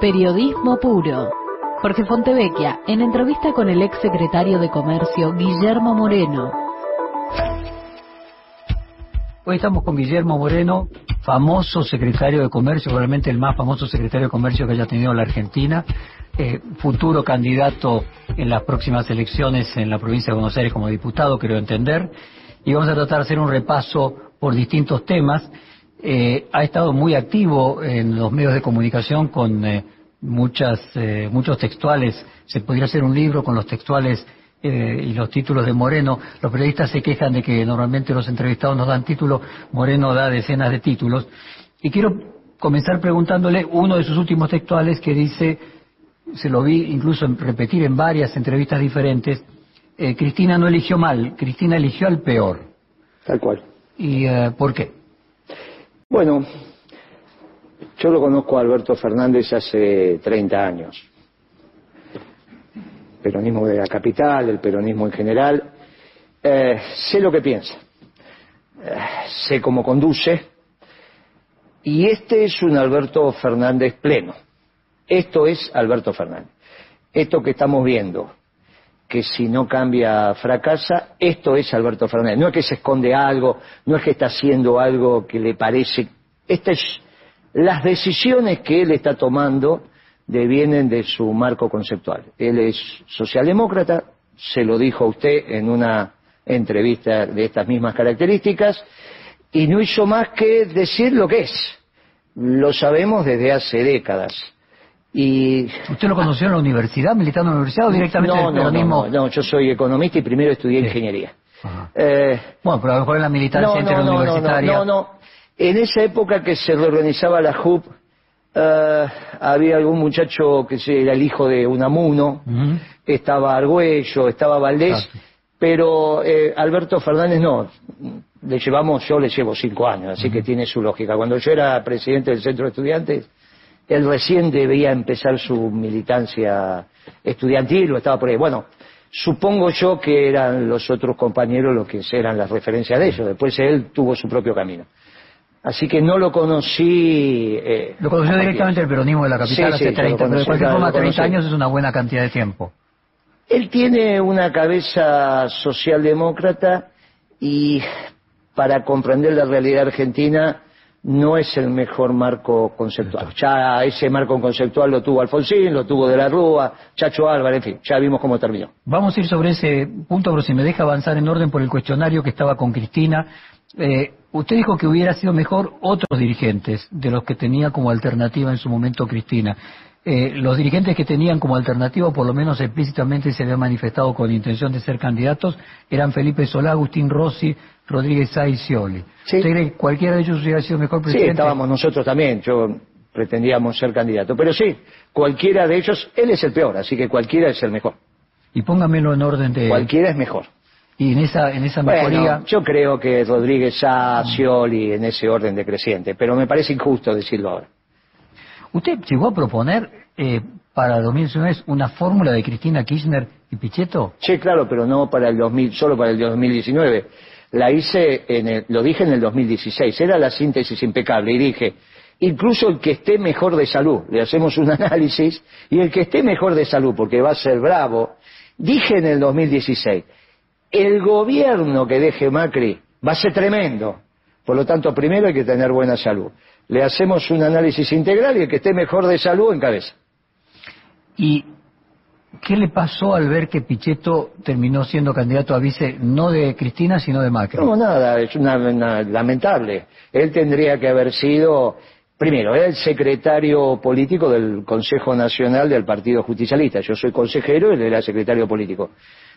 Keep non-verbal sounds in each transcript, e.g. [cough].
Periodismo puro. Jorge Fontevecchia, en entrevista con el ex secretario de Comercio, Guillermo Moreno. Hoy estamos con Guillermo Moreno, famoso secretario de Comercio, probablemente el más famoso secretario de Comercio que haya tenido la Argentina, eh, futuro candidato en las próximas elecciones en la provincia de Buenos Aires como diputado, creo entender. Y vamos a tratar de hacer un repaso por distintos temas. Eh, ha estado muy activo en los medios de comunicación con eh, muchas, eh, muchos textuales. Se podría hacer un libro con los textuales eh, y los títulos de Moreno. Los periodistas se quejan de que normalmente los entrevistados nos dan títulos, Moreno da decenas de títulos. Y quiero comenzar preguntándole uno de sus últimos textuales que dice, se lo vi incluso repetir en varias entrevistas diferentes, eh, Cristina no eligió mal, Cristina eligió al peor. Tal cual. ¿Y por qué? Bueno, yo lo conozco a Alberto Fernández hace 30 años. Peronismo de la capital, el peronismo en general. Eh, sé lo que piensa, eh, sé cómo conduce, y este es un Alberto Fernández pleno. Esto es Alberto Fernández. Esto que estamos viendo, que si no cambia fracasa, esto es Alberto Fernández. No es que se esconde algo, no es que está haciendo algo que le parece. Estas es las decisiones que él está tomando devienen de su marco conceptual. Él es socialdemócrata, se lo dijo a usted en una entrevista de estas mismas características, y no hizo más que decir lo que es. Lo sabemos desde hace décadas. Y ¿Usted lo conoció en la universidad, militando en la universidad o directamente no, en el no, peronismo? no, no, yo soy economista y primero estudié ingeniería. Eh, Bueno, pero a lo mejor en la militancia interuniversitaria. no, no, no. En esa época que se reorganizaba la JUP, eh, había algún muchacho que era el hijo de Unamuno, Ujú. estaba Argüello, estaba Valdés, Exacto. pero eh, Alberto Fernández no. Le llevamos, yo le llevo cinco años, así que tiene su lógica. Cuando yo era presidente del centro de estudiantes, él recién debía empezar su militancia estudiantil o estaba por ahí. Bueno, supongo yo que eran los otros compañeros los que eran las referencias de ellos. Después él tuvo su propio camino. Así que no lo conocí. eh, Lo conoció directamente el peronismo de la capital Sí, sí, hace lo 30, pero de cualquier forma lo 30 conocí. años es una buena cantidad de tiempo. Él tiene una cabeza socialdemócrata y para comprender la realidad argentina no es el mejor marco conceptual. Ya ese marco conceptual lo tuvo Alfonsín, lo tuvo De la Rúa, Chacho Álvarez, en fin, ya vimos cómo terminó. Vamos a ir sobre ese punto, pero si me deja avanzar en orden por el cuestionario que estaba con Cristina. Eh, usted dijo que hubiera sido mejor otros dirigentes de los que tenía como alternativa en su momento Cristina. Eh, los dirigentes que tenían como alternativa, o por lo menos explícitamente se habían manifestado con intención de ser candidatos, eran Felipe Solá, Agustín Rossi, Rodríguez Sá y Scioli. Sí. ¿Usted cree que cualquiera de ellos hubiera sido mejor Sí, presidente? estábamos nosotros también, yo pretendíamos ser candidato. Pero sí, cualquiera de ellos, él es el peor, así que cualquiera es el mejor. Y póngamelo en orden de... Cualquiera es mejor. Y en esa, en esa mejoría... Bueno, yo creo que Rodríguez Sá, Scioli, en ese orden decreciente, pero me parece injusto decirlo ahora. ¿Usted llegó a proponer eh, para 2019 una fórmula de Cristina Kirchner y Pichetto? Sí, claro, pero no para el 2000, solo para el 2019. La hice, en el, lo dije en el 2016, era la síntesis impecable y dije, incluso el que esté mejor de salud, le hacemos un [laughs] análisis, y el que esté mejor de salud, porque va a ser bravo, dije en el 2016, el gobierno que deje Macri va a ser tremendo. Por lo tanto, primero hay que tener buena salud. Le hacemos un análisis integral y el que esté mejor de salud encabeza. ¿Y qué le pasó al ver que Pichetto terminó siendo candidato a vice no de Cristina, sino de Macri? No, nada, es una, una- lamentable. Él tendría que haber sido, primero, era el secretario político del Consejo Nacional del Partido Justicialista. Yo soy consejero él era secretario político.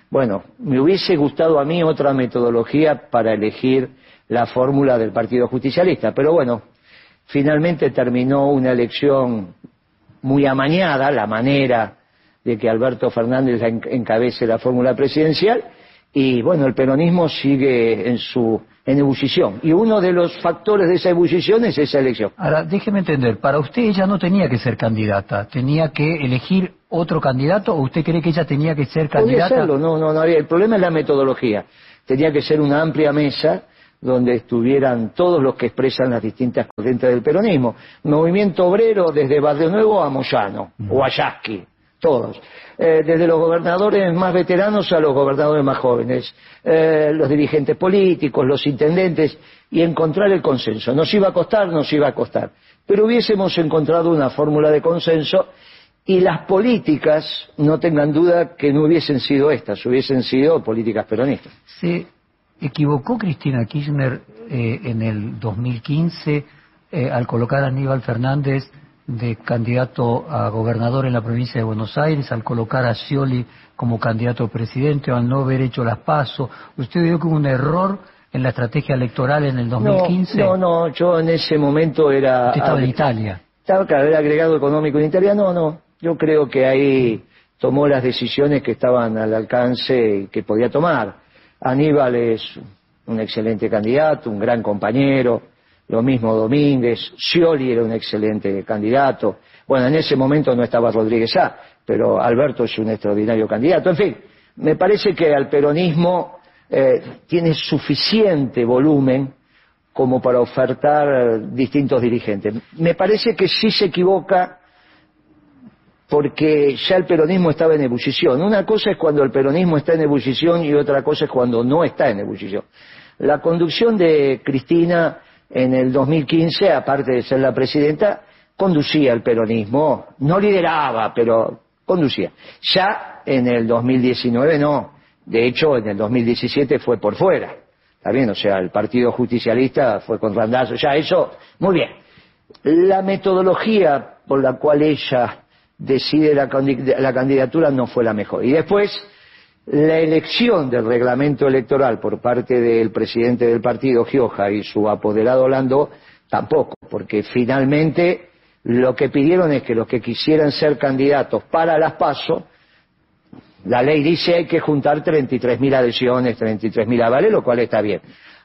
Bueno, me hubiese gustado a mí otra metodología para elegir la fórmula del Partido Justicialista, pero bueno, finalmente terminó una elección muy amañada, la manera de que Alberto Fernández en- encabece la fórmula presidencial, y bueno, el peronismo sigue en su en ebullición. Y uno de los factores de esa ebullición es esa elección. Ahora, déjeme entender, para usted ella no tenía que ser candidata, tenía que elegir otro candidato o usted cree que ella tenía que ser candidata? serlo, no, no, no había. El problema es la metodología. Tenía que ser una amplia mesa donde estuvieran todos los que expresan las distintas corrientes del peronismo. Movimiento obrero desde Barrio Nuevo a Moyano o a Yasky, todos. Eh, desde los gobernadores más veteranos a los gobernadores más jóvenes, eh, los dirigentes políticos, los intendentes, y encontrar el consenso. Nos iba a costar, nos iba a costar. Pero hubiésemos encontrado una fórmula de consenso y las políticas, no tengan duda que no hubiesen sido estas, hubiesen sido políticas peronistas. ¿Se equivocó Cristina Kirchner eh, en el 2015 eh, al colocar a Aníbal Fernández de candidato a gobernador en la provincia de Buenos Aires, al colocar a Scioli como candidato a presidente, o al no haber hecho las pasos? ¿Usted vio que hubo un error en la estrategia electoral en el 2015? No, no, yo en ese momento era... Usted estaba en Italia. Estaba, claro, era agregado económico en Italia, no, no, yo creo que ahí tomó las decisiones que estaban al alcance y que podía tomar. Aníbal es un excelente candidato, un gran compañero, lo mismo Domínguez, Scioli era un excelente candidato. Bueno, en ese momento no estaba Rodríguez A, pero Alberto es un extraordinario candidato. En fin, me parece que al peronismo eh, tiene suficiente volumen como para ofertar distintos dirigentes. Me parece que sí se equivoca porque ya el peronismo estaba en ebullición. Una cosa es cuando el peronismo está en ebullición y otra cosa es cuando no está en ebullición. La conducción de Cristina en el 2015, aparte de ser la presidenta, conducía el peronismo, no lideraba, pero conducía. Ya en el 2019 no, de hecho en el 2017 fue por fuera. Está bien, o sea, el Partido Justicialista fue con Randazo, ya eso, muy bien. La metodología por la cual ella decide la, la candidatura no fue la mejor. Y después, la elección del reglamento electoral por parte del presidente del partido, Gioja, y su apoderado Lando, tampoco, porque finalmente lo que pidieron es que los que quisieran ser candidatos para las PASO, la ley dice hay que juntar 33.000 adhesiones, 33.000 avales, lo cual está bien.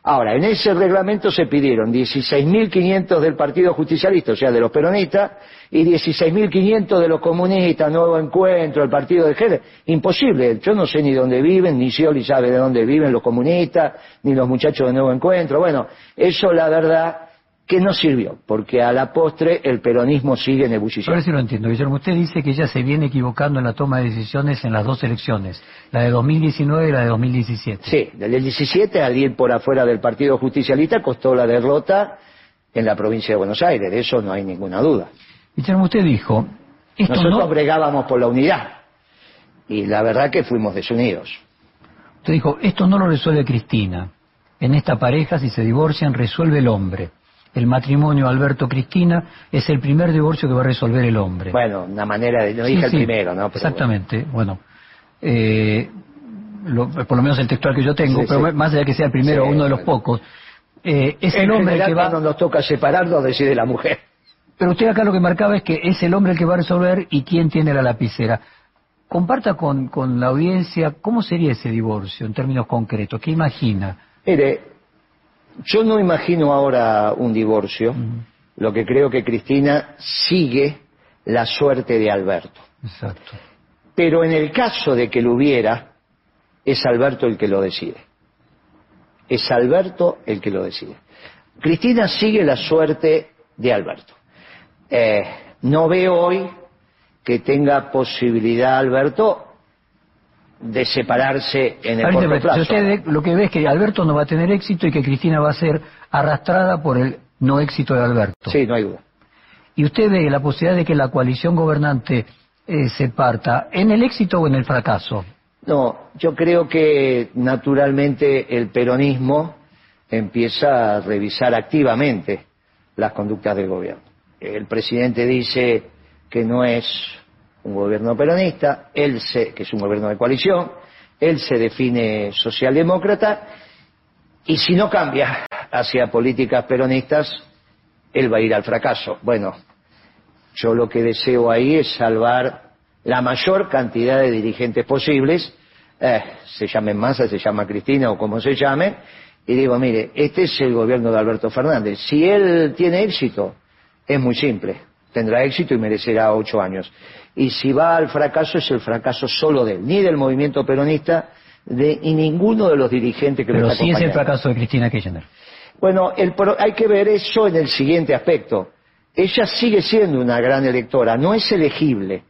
Ahora, en ese reglamento se pidieron 16.500 del Partido Justicialista, o sea, de los peronistas, y 16.500 de los comunistas, Nuevo Encuentro, el Partido de Género. Imposible, yo no sé ni dónde viven, ni Scioli sabe de dónde viven los comunistas, ni los muchachos de Nuevo Encuentro. Bueno, eso la verdad que no sirvió, porque a la postre el peronismo sigue en ebullición. Ahora sí lo entiendo, Guillermo. Usted dice que ya se viene equivocando en la toma de decisiones en las dos elecciones, la de 2019 y la de 2017. Sí, del 17 al ir por afuera del Partido Justicialista costó la derrota en la provincia de Buenos Aires, de eso no hay ninguna duda. Guillermo, usted dijo... Esto Nosotros bregábamos por la unidad, y la verdad que fuimos desunidos. Usted dijo, esto no lo resuelve Cristina. En esta pareja, si se divorcian, resuelve el hombre el matrimonio Alberto-Cristina es el primer divorcio que va a resolver el hombre. Bueno, una manera de... No dije el primero, ¿no? exactamente, bueno. Eh, por lo menos el textual que yo tengo, pero más allá de que sea el primero o uno de los pocos, eh, es el hombre que va... cuando nos toca separarnos decide la mujer. Pero usted acá lo que marcaba es que es el hombre el que va a resolver y quién tiene la lapicera. Comparta con, con la audiencia cómo sería ese divorcio en términos concretos, ¿qué imagina? Mire, yo no imagino ahora un divorcio. Lo que creo que Cristina sigue la suerte de Alberto. Exacto. Pero en el caso de que lo hubiera, es Alberto el que lo decide. Es Alberto el que lo decide. Cristina sigue la suerte de Alberto. Eh, no veo hoy que tenga posibilidad Alberto de separarse en el corto plazo. Usted lo que ve es que Alberto no va a tener éxito y que Cristina va a ser arrastrada por el no éxito de Alberto. Sí, no hay duda. ¿Y usted ve la posibilidad de que la coalición gobernante eh, se parta en el éxito o en el fracaso? No, yo creo que naturalmente el peronismo empieza a revisar activamente las conductas del gobierno. El presidente dice que no es un gobierno peronista, él se, que es un gobierno de coalición, él se define socialdemócrata y si no cambia hacia políticas peronistas, él va a ir al fracaso. Bueno, yo lo que deseo ahí es salvar la mayor cantidad de dirigentes posibles, eh, se llamen Massa, se llama Cristina o como se llame, y digo, mire, este es el gobierno de Alberto Fernández. Si él tiene éxito, es muy simple, tendrá éxito y merecerá ocho años y si va al fracaso es el fracaso solo de él, ni del movimiento peronista de, y ninguno de los dirigentes que Pero lo está sí es el fracaso de Cristina Kirchner. Bueno, el hay que ver eso en el siguiente aspecto. Ella sigue siendo una gran electora, no es elegible,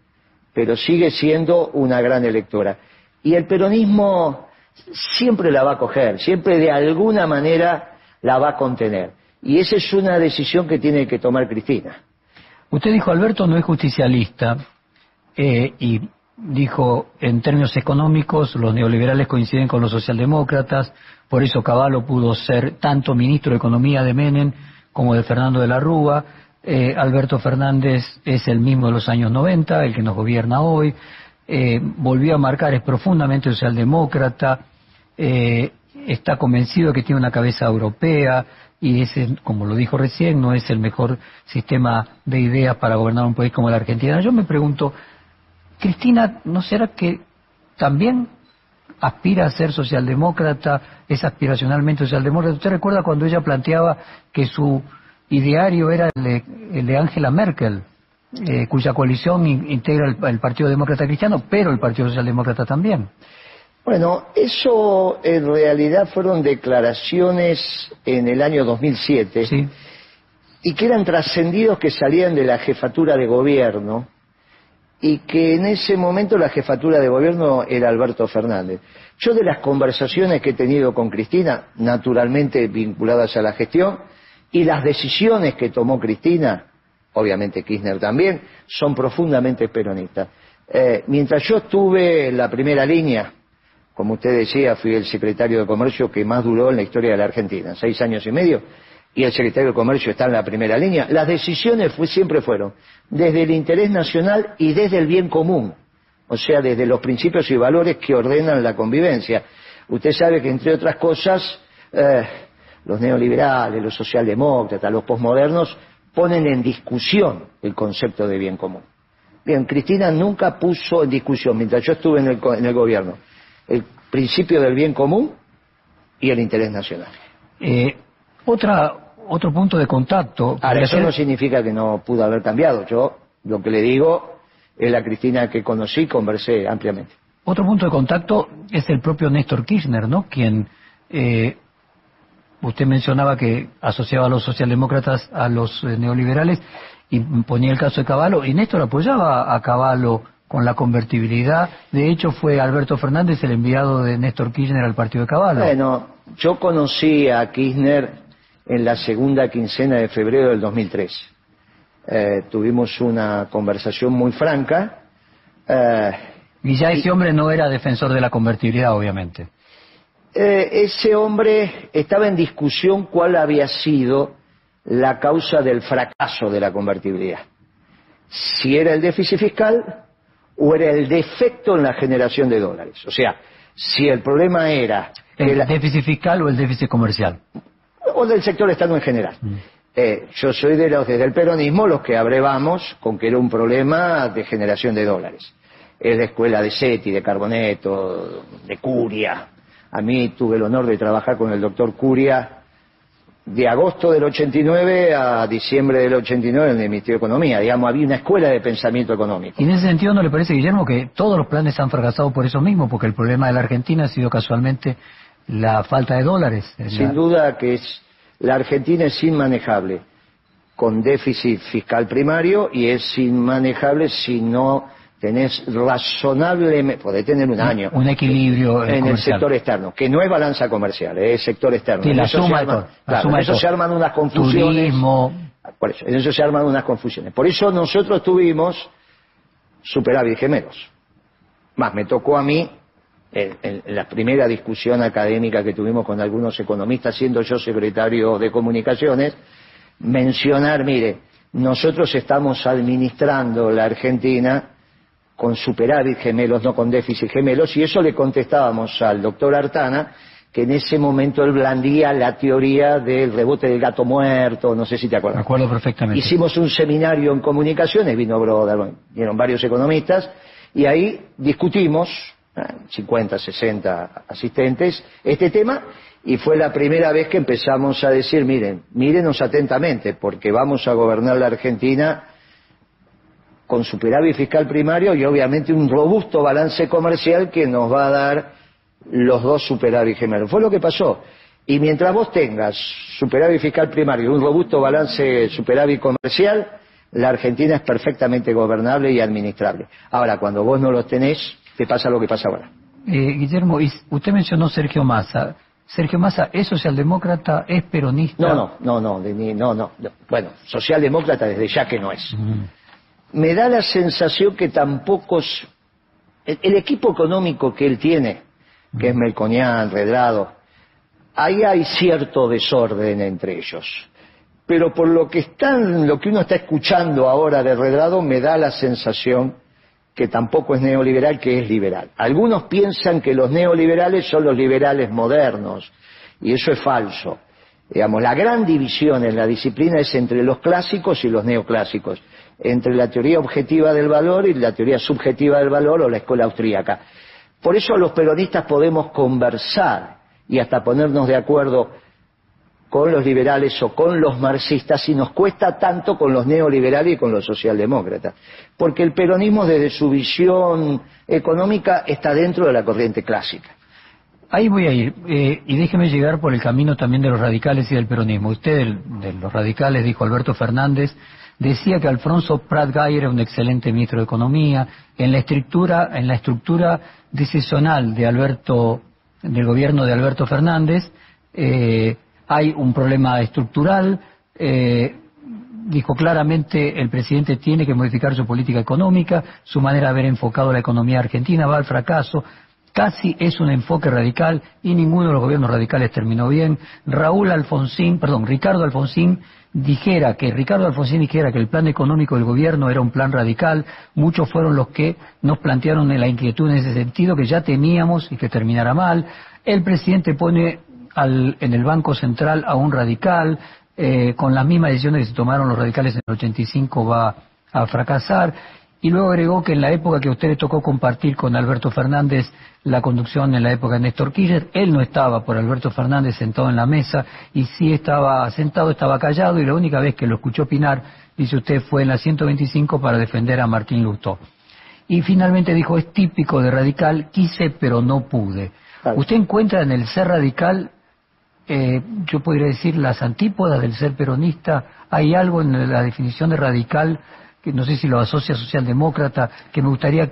pero sigue siendo una gran electora. Y el peronismo siempre la va a coger, siempre de alguna manera la va a contener. Y esa es una decisión que tiene que tomar Cristina. Usted dijo, Alberto no es justicialista, eh, y dijo, en términos económicos, los neoliberales coinciden con los socialdemócratas, por eso Caballo pudo ser tanto ministro de Economía de Menem como de Fernando de la Rúa. Eh, Alberto Fernández es el mismo de los años 90, el que nos gobierna hoy. Eh, volvió a marcar, es profundamente socialdemócrata, eh, está convencido que tiene una cabeza europea y ese, como lo dijo recién, no es el mejor sistema de ideas para gobernar un país como la Argentina. Yo me pregunto, Cristina, ¿no será que también aspira a ser socialdemócrata, es aspiracionalmente socialdemócrata? ¿Usted recuerda cuando ella planteaba que su ideario era el de Angela Merkel, eh, cuya coalición integra el, Partido Demócrata Cristiano, pero el Partido Socialdemócrata también? Bueno, eso en realidad fueron declaraciones en el año 2007 y que eran trascendidos que salían de la jefatura de gobierno y que en ese momento la jefatura de gobierno era Alberto Fernández. Yo de las conversaciones que he tenido con Cristina, naturalmente vinculadas a la gestión, y las decisiones que tomó Cristina, obviamente Kirchner también, son profundamente peronistas. Eh, mientras yo estuve en la primera línea, como usted decía, fui el secretario de Comercio que más duró en la historia de la Argentina, seis años y medio, y el secretario de Comercio está en la primera línea, las decisiones siempre fueron desde el interés nacional y desde el bien común, o sea, desde los principios y valores que ordenan la convivencia. Usted sabe que, entre otras cosas, eh, los neoliberales, los socialdemócratas, los posmodernos ponen en discusión el concepto de bien común. Bien, Cristina nunca puso en discusión, mientras yo estuve en el, en el gobierno, el principio del bien común y el interés nacional. Eh, otra otro punto de contacto. Ahora, eso no significa que no pudo haber cambiado. Yo lo que le digo es la Cristina que conocí, conversé ampliamente. Otro punto de contacto es el propio Néstor Kirchner, ¿no? Quien eh, usted mencionaba que asociaba a los socialdemócratas a los eh, neoliberales y ponía el caso de Caballo, y Néstor apoyaba a Caballo con la convertibilidad. De hecho, fue Alberto Fernández el enviado de Néstor Kirchner al partido de Caballo. Bueno, yo conocí a Kirchner en la segunda quincena de febrero del 2003. Eh, tuvimos una conversación muy franca. Eh, y ya ese hombre no era defensor de la convertibilidad, obviamente. Eh, ese hombre estaba en discusión cuál había sido la causa del fracaso de la convertibilidad. Si era el déficit fiscal o era el defecto en la generación de dólares. O sea, si el problema era... ¿El déficit fiscal o el déficit comercial? o del sector externo en general. Mm. Eh, yo soy de los desde el peronismo los que abrevamos con que era un problema de generación de dólares. Es la escuela de SETI, de Carboneto, de Curia. A mí tuve el honor de trabajar con el doctor Curia de agosto del 89 a diciembre del 89 en el Ministerio de Economía. Digamos, había una escuela de pensamiento económico. ¿Y en ese sentido no le parece, Guillermo, que todos los planes han fracasado por eso mismo? Porque el problema de la Argentina ha sido casualmente la falta de dólares. Sin duda que es la Argentina es inmanejable con déficit fiscal primario y es inmanejable si no tenés razonablemente, podés tener un año. Un equilibrio en el sector externo, que no es balanza comercial, es sector externo. en eso, se, arman, eso se arman unas confusiones. Por eso, en eso se arman unas confusiones. Por eso nosotros tuvimos superávit gemelos. Más, me tocó a mí en, la primera discusión académica que tuvimos con algunos economistas, siendo yo secretario de comunicaciones, mencionar, mire, nosotros estamos administrando la Argentina con superávit gemelos, no con déficit gemelos, y eso le contestábamos al doctor Artana, que en ese momento él blandía la teoría del rebote del gato muerto, no sé si te acuerdas. Me acuerdo perfectamente. Hicimos un seminario en comunicaciones, vino Broder, vinieron varios economistas, y ahí discutimos 50, 60 asistentes, este tema, y fue la primera vez que empezamos a decir, miren, mírenos atentamente, porque vamos a gobernar la Argentina con superávit fiscal primario y obviamente un robusto balance comercial que nos va a dar los dos superávit gemelos. Fue lo que pasó. Y mientras vos tengas superávit fiscal primario y un robusto balance superávit comercial, la Argentina es perfectamente gobernable y administrable. Ahora, cuando vos no los tenés, te pasa lo que pasa ahora. Eh, Guillermo, usted mencionó Sergio Massa. Sergio Massa, ¿es socialdemócrata? ¿Es peronista? No, no, no, no, no, no, Bueno, socialdemócrata desde ya que no es. Me da la sensación que tampoco... El, el, equipo económico que él tiene, que es Melconian, Redrado, ahí hay cierto desorden entre ellos. Pero por lo que están, lo que uno está escuchando ahora de Redrado, me da la sensación que tampoco es neoliberal, que es liberal. Algunos piensan que los neoliberales son los liberales modernos, y eso es falso. Digamos, la gran división en la disciplina es entre los clásicos y los neoclásicos, entre la teoría objetiva del valor y la teoría subjetiva del valor o la escuela austríaca. Por eso los peronistas podemos conversar y hasta ponernos de acuerdo con los liberales o con los marxistas y nos cuesta tanto con los neoliberales y con los socialdemócratas. Porque el peronismo desde su visión económica está dentro de la corriente clásica. Ahí voy a ir. Eh, y déjeme llegar por el camino también de los radicales y del peronismo. Usted, de los radicales, dijo Alberto Fernández, decía que Alfonso Prat Gay era un excelente ministro de Economía. En la estructura, en la estructura decisional de Alberto, del gobierno de Alberto Fernández, eh, hay un problema estructural. Eh, dijo claramente el presidente tiene que modificar su política económica, su manera de haber enfocado la economía argentina va al fracaso. Casi es un enfoque radical y ninguno de los gobiernos radicales terminó bien. Raúl Alfonsín, perdón, Ricardo Alfonsín dijera que Ricardo Alfonsín dijera que el plan económico del gobierno era un plan radical, muchos fueron los que nos plantearon la inquietud en ese sentido que ya temíamos y que terminara mal. El presidente pone en el Banco Central a un radical, eh, con las mismas decisiones que se tomaron los radicales en el 85 va a fracasar. Y luego agregó que en la época que a usted le tocó compartir con Alberto Fernández la conducción en la época de Néstor Kirchner, él no estaba por Alberto Fernández sentado en la mesa y sí estaba sentado, estaba callado y la única vez que lo escuchó opinar, dice usted, fue en la 125 para defender a Martín Lustó. Y finalmente dijo, es típico de radical, quise pero no pude. ¿Usted encuentra en el ser radical eh, yo podría decir, las antípodas del ser peronista. Hay algo en la definición de radical, que no sé si lo asocia socialdemócrata, que me gustaría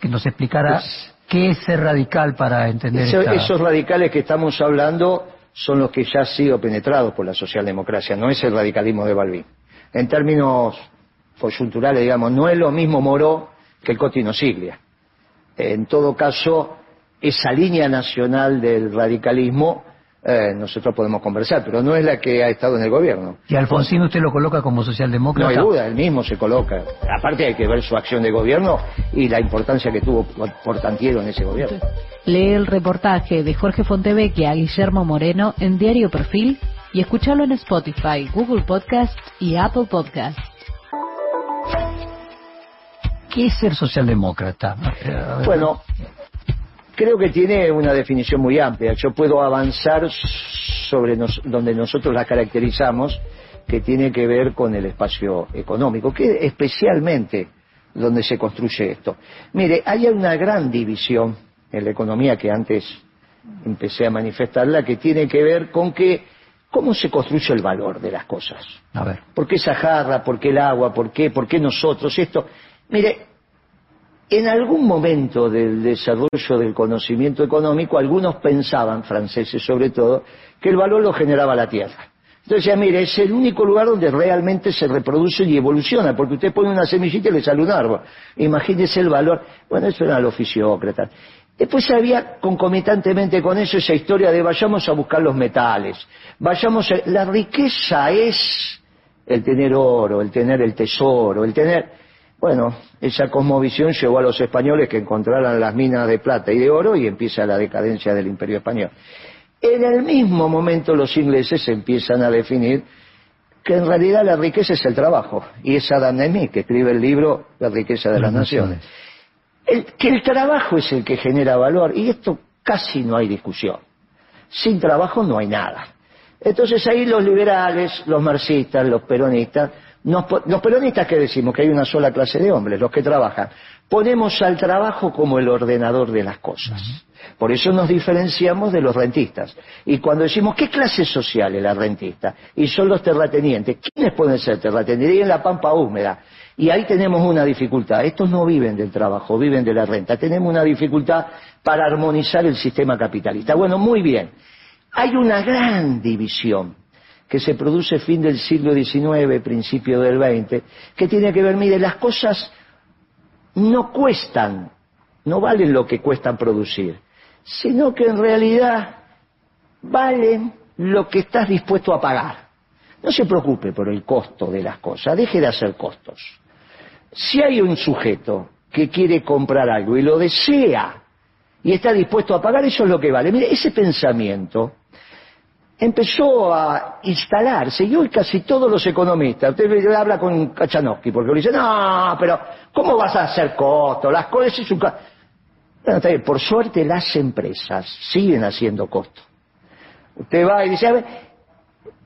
que nos explicara pues, qué es ser radical para entender Esos radicales que estamos hablando son los que ya han sido penetrados por la socialdemocracia, no es el radicalismo de Balbín. En términos coyunturales, digamos, no es lo mismo Moró que el Cotino Siglia. En todo caso, esa línea nacional del radicalismo eh, nosotros podemos conversar, pero no es la que ha estado en el gobierno. ¿Y Alfonsín usted lo coloca como socialdemócrata? No hay duda, él mismo se coloca. Aparte hay que ver su acción de gobierno y la importancia que tuvo por Tantiero en ese gobierno. Lee el reportaje de Jorge Fontevecchia a Guillermo Moreno en Diario Perfil y escúchalo en Spotify, Google Podcast y Apple Podcast. ¿Qué es ser socialdemócrata? Bueno, creo que tiene una definición muy amplia. Yo puedo avanzar sobre donde nosotros la caracterizamos, que tiene que ver con el espacio económico, que especialmente donde se construye esto. Mire, hay una gran división en la economía que antes empecé a manifestarla, que tiene que ver con que cómo se construye el valor de las cosas. A ver. ¿Por qué esa jarra? ¿Por qué el agua? ¿Por qué? ¿Por qué nosotros? Esto. Mire, en algún momento del desarrollo del conocimiento económico, algunos pensaban, franceses sobre todo, que el valor lo generaba la tierra. Entonces, ya mire, es el único lugar donde realmente se reproduce y evoluciona, porque usted pone una semillita y le sale un árbol. Imagínese el valor. Bueno, eso era los fisiócratas. Después había concomitantemente con eso esa historia de vayamos a buscar los metales, vayamos a... La riqueza es el tener oro, el tener el tesoro, el tener... Bueno, esa cosmovisión llevó a los españoles que encontraran las minas de plata y de oro y empieza la decadencia del imperio español. En el mismo momento los ingleses empiezan a definir que en realidad la riqueza es el trabajo. Y es Adam Smith que escribe el libro La riqueza de las, naciones. que el trabajo es el que genera valor. Y esto casi no hay discusión. Sin trabajo no hay nada. Entonces ahí los liberales, los marxistas, los peronistas los peronistas que decimos que hay una sola clase de hombres, los que trabajan, ponemos al trabajo como el ordenador de las cosas. Por eso nos diferenciamos de los rentistas. Y cuando decimos, ¿qué clase social es la rentista? Y son los terratenientes. ¿Quiénes pueden ser terratenientes? Y en la pampa húmeda. Y ahí tenemos una dificultad. Estos no viven del trabajo, viven de la renta. Tenemos una dificultad para armonizar el sistema capitalista. Bueno, muy bien. Hay una gran división que se produce fin del siglo XIX, principio del XX, que tiene que ver, mire, las cosas no cuestan, no valen lo que cuestan producir, sino que en realidad valen lo que estás dispuesto a pagar. No se preocupe por el costo de las cosas, deje de hacer costos. Si hay un sujeto que quiere comprar algo y lo desea y está dispuesto a pagar, eso es lo que vale. Mire, ese pensamiento empezó a instalarse y hoy casi todos los economistas, usted habla con Kachanowski porque le dice, no, pero ¿cómo vas a hacer costos? Las cosas es un... Bueno, por suerte las empresas siguen haciendo costos. Usted va y dice, a ver,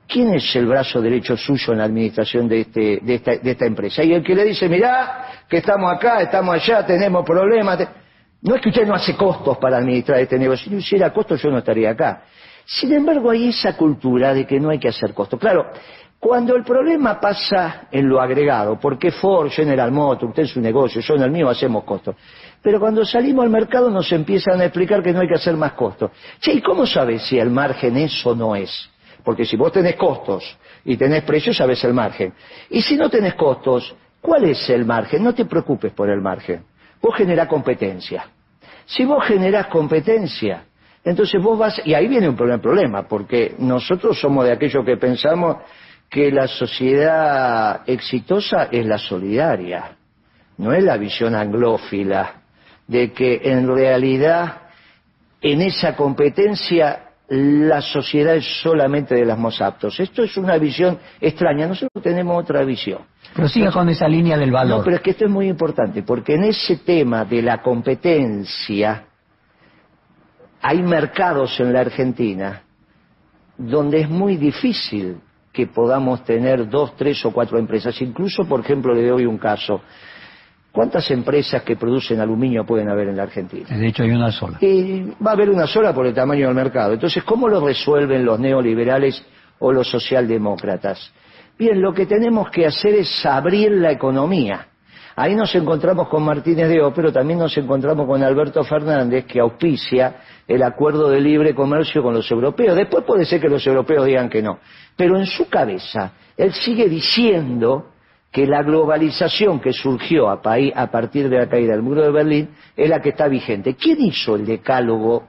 ¿quién es el brazo derecho suyo en la administración de, este, de, esta, de esta empresa? Y el que le dice, mirá, que estamos acá, estamos allá, tenemos problemas. No es que usted no hace costos para administrar este negocio. Si no hiciera costos, yo no estaría acá. Sin embargo, hay esa cultura de que no hay que hacer costos. Claro, cuando el problema pasa en lo agregado, porque Ford, General Motors, usted en su negocio, yo en el mío hacemos costos. Pero cuando salimos al mercado nos empiezan a explicar que no hay que hacer más costos. Che, ¿y cómo sabes si el margen es o no es? Porque si vos tenés costos y tenés precios, sabes el margen. Y si no tenés costos, ¿cuál es el margen? No te preocupes por el margen. Vos generás competencia. Si vos generás competencia, entonces vos vas, y ahí viene un problema, problema, porque nosotros somos de aquellos que pensamos que la sociedad exitosa es la solidaria, no es la visión anglófila de que en realidad en esa competencia la sociedad es solamente de los más aptos. Esto es una visión extraña, nosotros tenemos otra visión. Pero siga con esa línea del valor. No, pero es que esto es muy importante, porque en ese tema de la competencia hay mercados en la Argentina donde es muy difícil que podamos tener dos, tres o cuatro empresas. Incluso, por ejemplo, le doy un caso. ¿Cuántas empresas que producen aluminio pueden haber en la Argentina? De hecho, hay una sola. Y va a haber una sola por el tamaño del mercado. Entonces, ¿cómo lo resuelven los neoliberales o los socialdemócratas? Bien, lo que tenemos que hacer es abrir la economía. Ahí nos encontramos con Martínez de O, pero también nos encontramos con Alberto Fernández, que auspicia el acuerdo de libre comercio con los europeos. Después puede ser que los europeos digan que no. Pero en su cabeza, él sigue diciendo que la globalización que surgió a, partir de la caída del muro de Berlín es la que está vigente. ¿Quién hizo el decálogo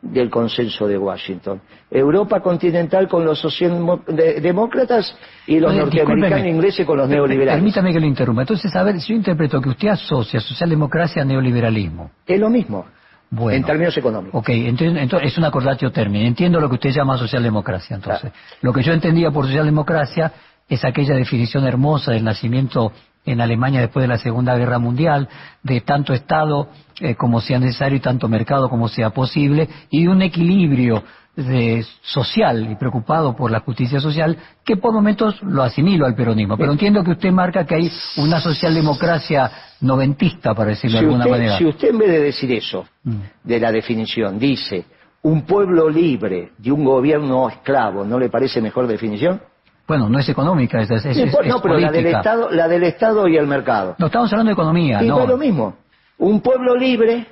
del consenso de Washington? Europa continental con los socialdemócratas y los norteamericanos ingleses con los neoliberales. Permítame que lo interrumpa. Entonces, a ver, si yo interpreto que usted asocia socialdemocracia a neoliberalismo. Es lo mismo. En términos económicos. Ok, entonces, es una cordatio término. Entiendo lo que usted llama socialdemocracia, entonces. Lo que yo entendía por socialdemocracia es aquella definición hermosa del nacimiento en Alemania después de la Segunda Guerra Mundial, de tanto Estado eh, como sea necesario y tanto mercado como sea posible, y de un equilibrio de social y preocupado por la justicia social, que por momentos lo asimilo al peronismo. Pero entiendo que usted marca que hay una socialdemocracia noventista, para decirlo de alguna manera. Si usted en vez de decir eso, mm. de la definición, dice un pueblo libre de un gobierno esclavo, ¿no le parece mejor definición? Bueno, no es económica, es, es, No, pero la del, Estado, la del Estado y el mercado. No, estamos hablando de economía, y no. es lo mismo. Un pueblo libre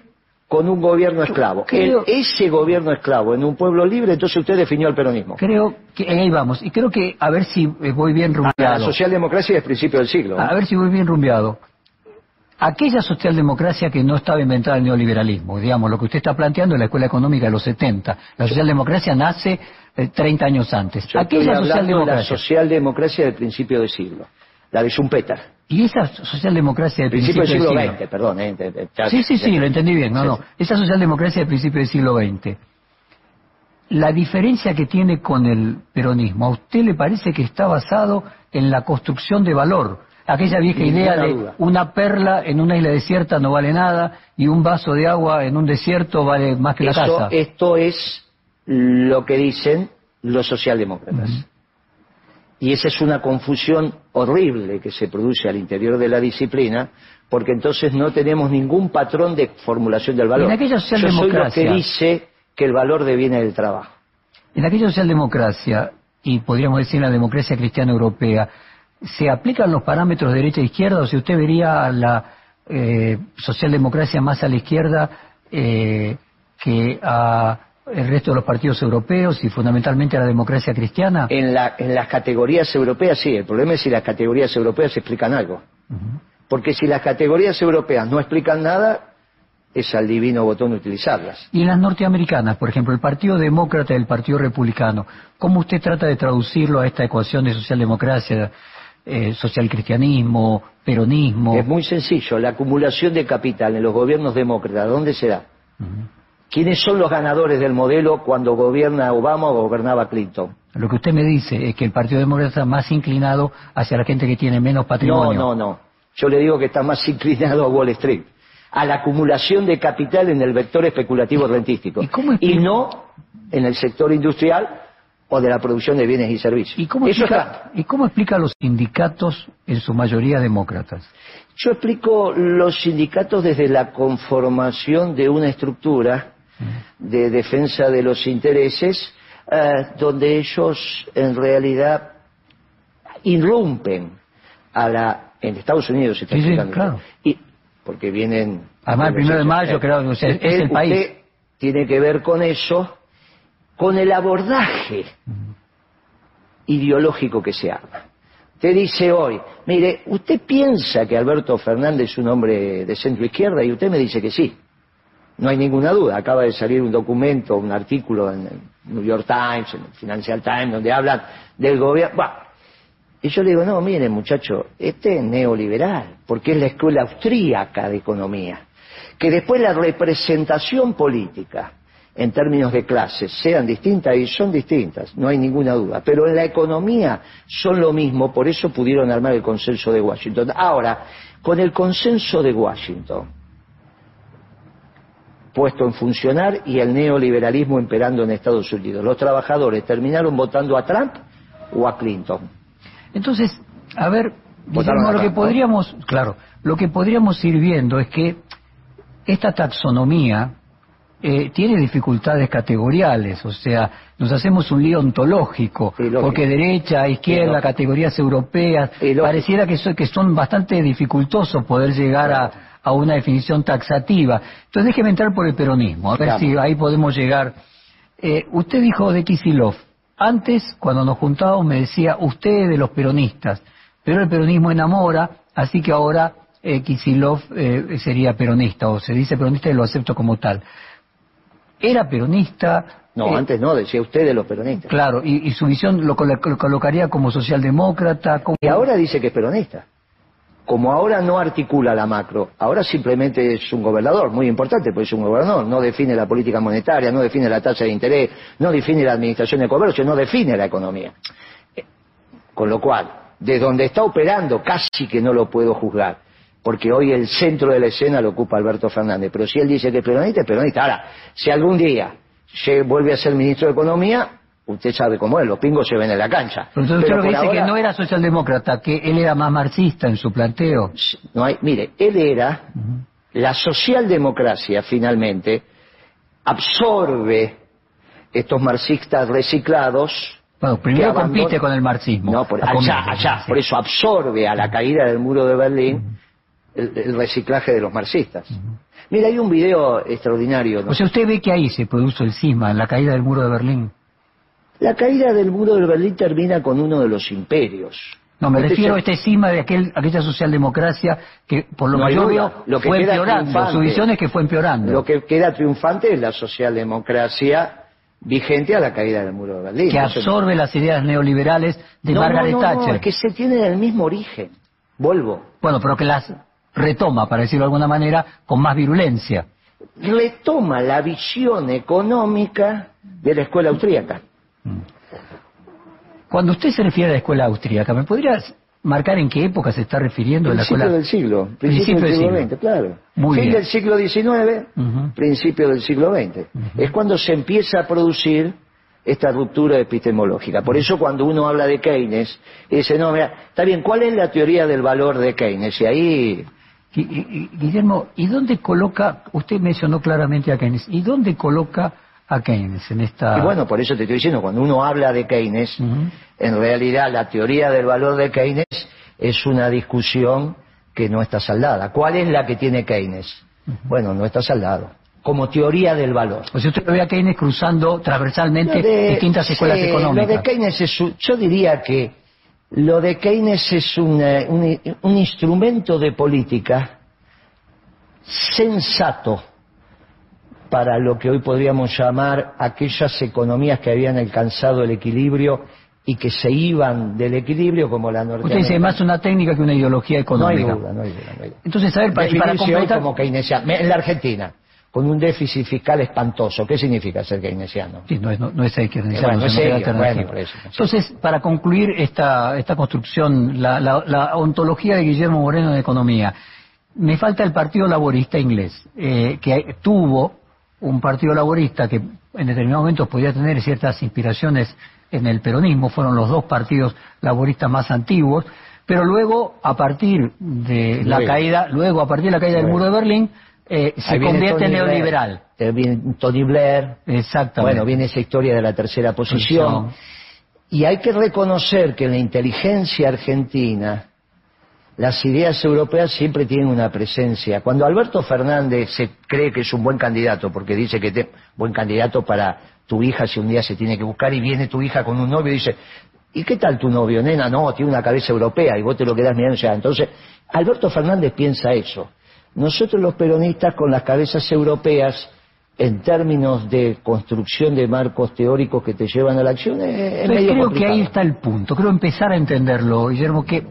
con un gobierno esclavo. ese gobierno esclavo en un pueblo libre, entonces usted definió el peronismo. Creo que ahí vamos. Y creo que, a ver si voy bien rumbeado. la socialdemocracia es principio del siglo. A ver si voy bien rumbeado. Aquella socialdemocracia que no estaba inventada el neoliberalismo, digamos, lo que usted está planteando en la escuela económica de los 70. La socialdemocracia nace 30 eh, años antes. Aquella socialdemocracia. la socialdemocracia del principio del siglo, la de Schumpeter. Y esa socialdemocracia del principio, del siglo, XX, perdón. Eh, sí, sí, sí, lo entendí bien. No, no. Esa socialdemocracia del principio del siglo XX. La diferencia que tiene con el peronismo, ¿a usted le parece que está basado en la construcción de valor? Aquella vieja idea de una perla en una isla desierta no vale nada y un vaso de agua en un desierto vale más que la casa. Esto es lo que dicen los socialdemócratas. Y esa es una confusión horrible que se produce al interior de la disciplina, porque entonces no tenemos ningún patrón de formulación del valor. En aquella Yo soy lo que dice que el valor deviene del trabajo. En aquella socialdemocracia, y podríamos decir la democracia cristiana europea, ¿se aplican los parámetros de derecha e izquierda o si usted vería a la eh, socialdemocracia más a la izquierda eh, que a el resto de los partidos europeos y fundamentalmente a la democracia cristiana? En, la- en las categorías europeas sí, el problema es si las categorías europeas explican algo. Porque si las categorías europeas no explican nada, es al divino botón utilizarlas. Y en las norteamericanas, por ejemplo, el Partido Demócrata y el Partido Republicano, ¿cómo usted trata de traducirlo a esta ecuación de socialdemocracia, eh, socialcristianismo, peronismo? Es muy sencillo, la acumulación de capital en los gobiernos demócratas, ¿dónde se da? ¿Quiénes son los ganadores del modelo cuando gobierna Obama o gobernaba Clinton? Lo que usted me dice es que el Partido Demócrata está más inclinado hacia la gente que tiene menos No, patrimonio. no, no. Yo le digo que está más inclinado a Wall Street, a la acumulación de capital en el vector especulativo rentístico. ¿Y cómo y no en el sector industrial o de la producción de bienes y servicios. ¿Y cómo, explica. ¿Y cómo explica a los sindicatos, en su mayoría demócratas? Yo explico los sindicatos desde la conformación de una estructura de defensa de los intereses, eh, donde ellos en realidad irrumpen a la en Estados Unidos se está Sí, sí, claro. y porque vienen Además, el primero de mayo, creo, sea, es Usted- el país. tiene que ver con eso con el abordaje ideológico que se arma te dice hoy, mire, usted piensa que Alberto Fernández es un hombre de centro izquierda y usted me dice que sí. No hay ninguna duda. Acaba de salir un documento, un artículo en el New York Times, en el Financial Times, donde hablan del gobierno. Y yo le digo, no, mire muchacho, este es neoliberal, porque es la escuela austríaca de economía. Que después la representación política en términos de clases sean distintas y son distintas, no hay ninguna duda. Pero en la economía son lo mismo, por eso pudieron armar el consenso de Washington. Ahora, con el consenso de Washington puesto en funcionar y el neoliberalismo imperando en Estados Unidos, los trabajadores terminaron votando a Trump o a Clinton. Entonces, a ver, Guillermo, lo que podríamos, claro, lo que podríamos ir viendo es que esta taxonomía eh, tiene dificultades categoriales, o sea, nos hacemos un lío ontológico, porque derecha, izquierda, categorías europeas, pareciera que, so- que son bastante dificultosos poder llegar a, a una definición taxativa. Entonces déjeme entrar por el peronismo, a ver si ahí podemos llegar. Eh, usted dijo de Kisilov, antes cuando nos juntábamos me decía usted de los peronistas, pero el peronismo enamora, así que ahora eh, Kisilov eh, sería peronista, o se dice peronista y lo acepto como tal. Era peronista, No, eh, antes no, decía usted de los peronistas. claro, y, y su visión lo colocaría como socialdemócrata, como... Y ahora dice que es peronista. Como ahora no articula la macro, ahora simplemente es un gobernador, muy importante, porque es un gobernador, no define la política monetaria, no define la tasa de interés, no define la administración de comercio, no define la economía. Eh, Con lo cual, de donde está operando casi que no lo puedo juzgar, porque hoy el centro de la escena lo ocupa Alberto Fernández, pero si él dice que es peronista, es peronista. Ahora, si algún día se vuelve a ser ministro de Economía, usted sabe cómo es, los pingos se ven en la cancha. Pero entonces usted Pero que dice que ahora- no era socialdemócrata, que él era más marxista en su planteo. no hay, mire, él era, la socialdemocracia finalmente absorbe estos marxistas reciclados. Bueno, primero que abandon- compite con el marxismo. No, por, allá, allá, por eso absorbe a la caída del muro de Berlín el, el reciclaje de los marxistas. Mira, hay un video extraordinario. ¿no? O sea, usted ve que ahí se produjo el cisma, en la caída del muro de Berlín. la caída del muro de Berlín termina con uno de los imperios. No, me Usted refiero a este cisma de aquel, aquella socialdemocracia que, por lo No que hay yo duda. veo, Lo que fue empeorando. triunfante. Su visión es que fue empeorando. Lo que queda triunfante es la socialdemocracia vigente a la caída del muro de Berlín. que absorbe las ideas neoliberales de No, Margaret no, Thatcher. que se tienen el mismo origen. Vuelvo. Bueno, pero que las retoma, para decirlo de alguna manera, con más virulencia. Retoma la visión económica de la escuela austríaca. Cuando usted se refiere a la escuela austríaca, ¿me podrías marcar en qué época se está refiriendo a la Principio escuela? del siglo. Principio, Principio del siglo. XX, claro. Muy fin bien. del siglo XIX, principio del siglo XX. Es cuando se empieza a producir esta ruptura epistemológica. Por eso cuando uno habla de Keynes, dice, no, mira, está bien, ¿cuál es la teoría del valor de Keynes? Y ahí... Guillermo, ¿y dónde coloca, usted mencionó claramente a Keynes, ¿y dónde coloca a Keynes en esta... Y bueno, por eso te estoy diciendo, cuando uno habla de Keynes, en realidad la teoría del valor de Keynes es una discusión que no está saldada. ¿Cuál es la que tiene Keynes? Bueno, no está saldado como teoría del valor. O sea, usted ve a Keynes cruzando transversalmente distintas escuelas económicas. Lo de Keynes es, yo diría que lo de Keynes es un, un instrumento de política sensato para lo que hoy podríamos llamar aquellas economías que habían alcanzado el equilibrio y que se iban del equilibrio como la norteamericana. Usted dice más una técnica que una ideología económica. No hay duda, no hay duda. Entonces, a ver, para, para completar... como keynesiano. En la Argentina, con un déficit fiscal espantoso. ¿Qué significa ser keynesiano? Sí, no es, no, es ser keynesiano, Entonces, para concluir esta, esta construcción, la, la, ontología de Guillermo Moreno de Economía, me falta el Partido Laborista inglés, eh, que tuvo un Partido Laborista que en determinados momentos podía tener ciertas inspiraciones en el peronismo, fueron los dos partidos laboristas más antiguos, pero luego, a partir de la caída, luego a partir de la caída del muro de Berlín, eh, se convierte en neoliberal. viene Tony Blair. Exactamente. Bueno, viene esa historia de la tercera posición. Y hay que reconocer que en la inteligencia argentina las ideas europeas siempre tienen una presencia. Cuando Alberto Fernández se cree que es un buen candidato, porque dice que es buen candidato para tu hija si un día se tiene que buscar y viene tu hija con un novio y dice, ¿y qué tal tu novio, nena? No, tiene una cabeza europea y vos te lo quedás mirando. Entonces, Alberto Fernández piensa eso. Nosotros los peronistas con las cabezas europeas, en términos de construcción de marcos teóricos que te llevan a la acción, es, Creo que ahí está el punto. Creo empezar a entenderlo, Guillermo, que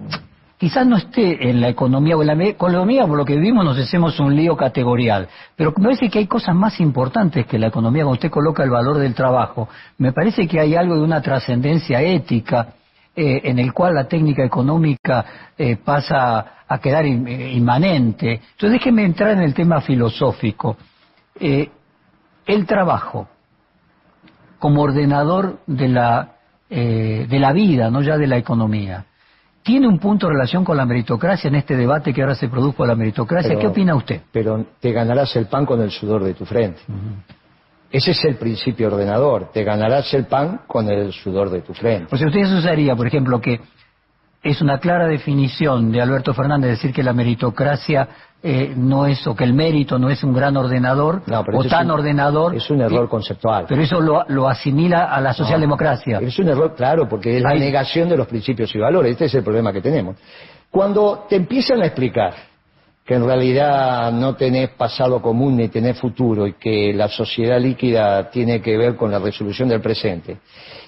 quizás no esté en la economía o en la economía, por lo que vivimos nos hacemos un lío categorial, pero me parece que hay cosas más importantes que la economía cuando usted coloca el valor del trabajo. Me parece que hay algo de una trascendencia ética eh, en el cual la técnica económica eh, pasa a quedar eh, inmanente. Entonces déjeme entrar en el tema filosófico. el trabajo como ordenador de la, de la vida, no ya de la economía, ¿tiene un punto de relación con la meritocracia en este debate que ahora se produjo la meritocracia? ¿Qué opina usted? Pero te ganarás el pan con el sudor de tu frente. Ese es el principio ordenador. Te ganarás el pan con el sudor de tu frente. O sea, usted usaría, por ejemplo, que es una clara definición de Alberto Fernández decir que la meritocracia eh, no es, o que el mérito no es un gran ordenador, o tan ordenador. Es un error conceptual. Pero eso lo, asimila a la socialdemocracia. es un error, claro, porque es la negación de los principios y valores. Este es el problema que tenemos. Cuando te empiezan a explicar que en realidad no tenés pasado común ni tenés futuro y que la sociedad líquida tiene que ver con la resolución del presente.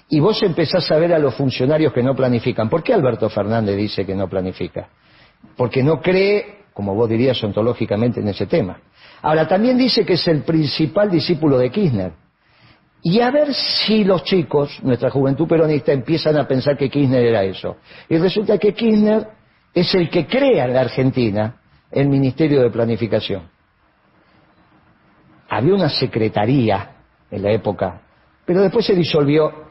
Y vos empezás a ver a los funcionarios que no planifican. ¿Por qué Alberto Fernández dice que no planifica? Porque no cree, como vos dirías ontológicamente, en ese tema. Ahora, también dice que es el principal discípulo de Kirchner. Y a ver si los chicos, nuestra juventud peronista, empiezan a pensar que Kirchner era eso. Y resulta que Kirchner es el que crea en la Argentina el Ministerio de Planificación. Había una secretaría en la época, pero después se disolvió.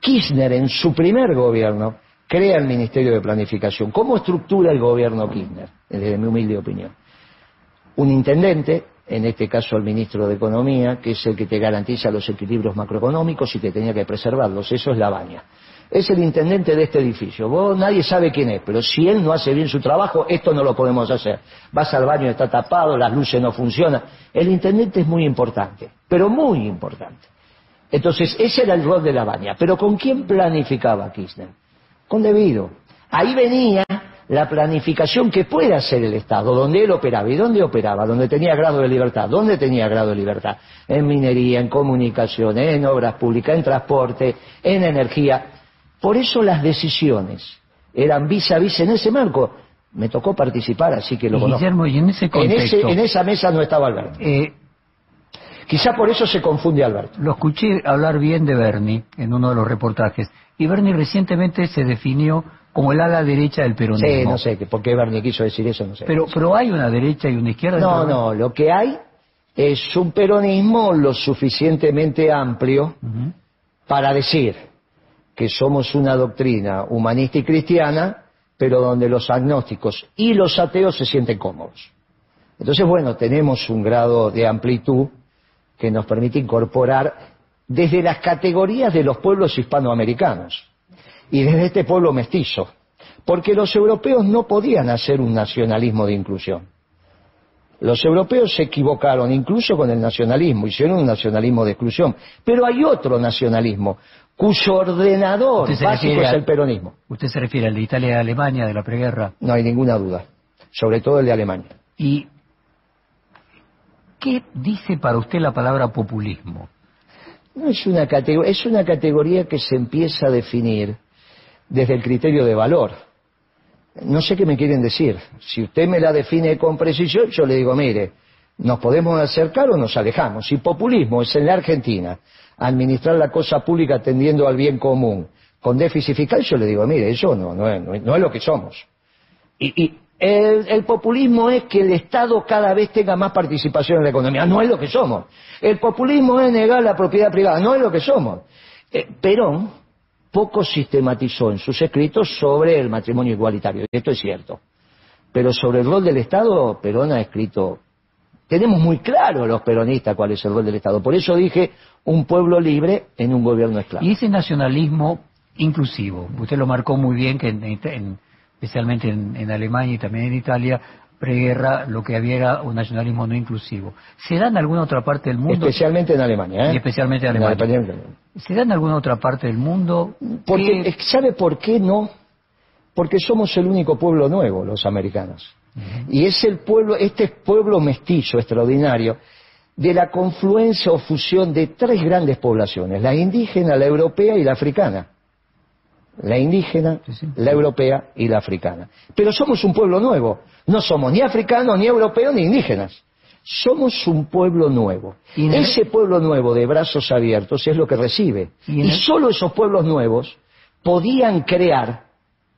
Kirchner en su primer gobierno crea el Ministerio de Planificación. ¿Cómo estructura el gobierno Kirchner? Desde mi humilde opinión. Un intendente, en este caso el ministro de Economía, que es el que te garantiza los equilibrios macroeconómicos y te tenía que preservarlos. Eso es la baña es el intendente de este edificio. Vos nadie sabe quién es, pero si él no hace bien su trabajo, esto no lo podemos hacer. Vas al baño, está tapado, las luces no funcionan. El intendente es muy importante, pero muy importante. Entonces, ese era el rol de la baña. Pero ¿con quién planificaba Kirchner? Con Debido. Ahí venía la planificación que puede hacer el Estado, donde él operaba. ¿Y dónde operaba? Donde tenía grado de libertad. ¿Dónde tenía grado de libertad? En minería, en comunicación, en obras públicas, en transporte, en energía. Por eso las decisiones eran vis a vis en ese marco. Me tocó participar, así que lo conozco. Guillermo, y en ese contexto... En, esa mesa no estaba Alberto. Eh, Quizá por eso se confunde Alberto. Lo escuché hablar bien de Bernie en uno de los reportajes. Y Bernie recientemente se definió como el ala derecha del peronismo. Sí, no sé, por qué Bernie quiso decir eso, no sé. Pero, pero hay una derecha y una izquierda. No, no, lo que hay es un peronismo lo suficientemente amplio para decir que somos una doctrina humanista y cristiana, pero donde los agnósticos y los ateos se sienten cómodos. Entonces, bueno, tenemos un grado de amplitud que nos permite incorporar desde las categorías de los pueblos hispanoamericanos y desde este pueblo mestizo, porque los europeos no podían hacer un nacionalismo de inclusión. Los europeos se equivocaron incluso con el nacionalismo, hicieron un nacionalismo de exclusión, pero hay otro nacionalismo cuyo ordenador básico es el peronismo. ¿Usted se refiere al de Italia y Alemania, de la preguerra? No hay ninguna duda, sobre todo el de Alemania. ¿Y qué dice para usted la palabra populismo? No es una categoría, es una categoría que se empieza a definir desde el criterio de valor. No sé qué me quieren decir. Si usted me la define con precisión, yo le digo, mire, nos podemos acercar o nos alejamos. Si populismo es en la Argentina administrar la cosa pública atendiendo al bien común con déficit fiscal, yo le digo, mire, eso no, es, lo que somos. Y, el, populismo es que el Estado cada vez tenga más participación en la economía, no es lo que somos. El populismo es negar la propiedad privada, no es lo que somos. Eh, Perón poco sistematizó en sus escritos sobre el matrimonio igualitario, esto es cierto. Pero sobre el rol del Estado, Perón ha escrito tenemos muy claro los peronistas cuál es el rol del Estado. Por eso dije un pueblo libre en un gobierno esclavo. Y ese nacionalismo inclusivo, usted lo marcó muy bien, que especialmente en, Alemania y también en Italia, preguerra, lo que había era un nacionalismo no inclusivo. ¿Se da en alguna otra parte del mundo? Especialmente en Alemania, ¿eh? Y especialmente en Alemania. ¿Se da en alguna otra parte del mundo? Porque, ¿Sabe por qué no? Porque somos el único pueblo nuevo, los americanos. Y es el pueblo, este pueblo mestizo extraordinario, de la confluencia o fusión de tres grandes poblaciones, la indígena, la europea y la africana. La indígena, la europea y la africana. Pero somos un pueblo nuevo. No somos ni africanos, ni europeos, ni indígenas. Somos un pueblo nuevo. Ese pueblo nuevo de brazos abiertos es lo que recibe. Y, y solo esos pueblos nuevos podían crear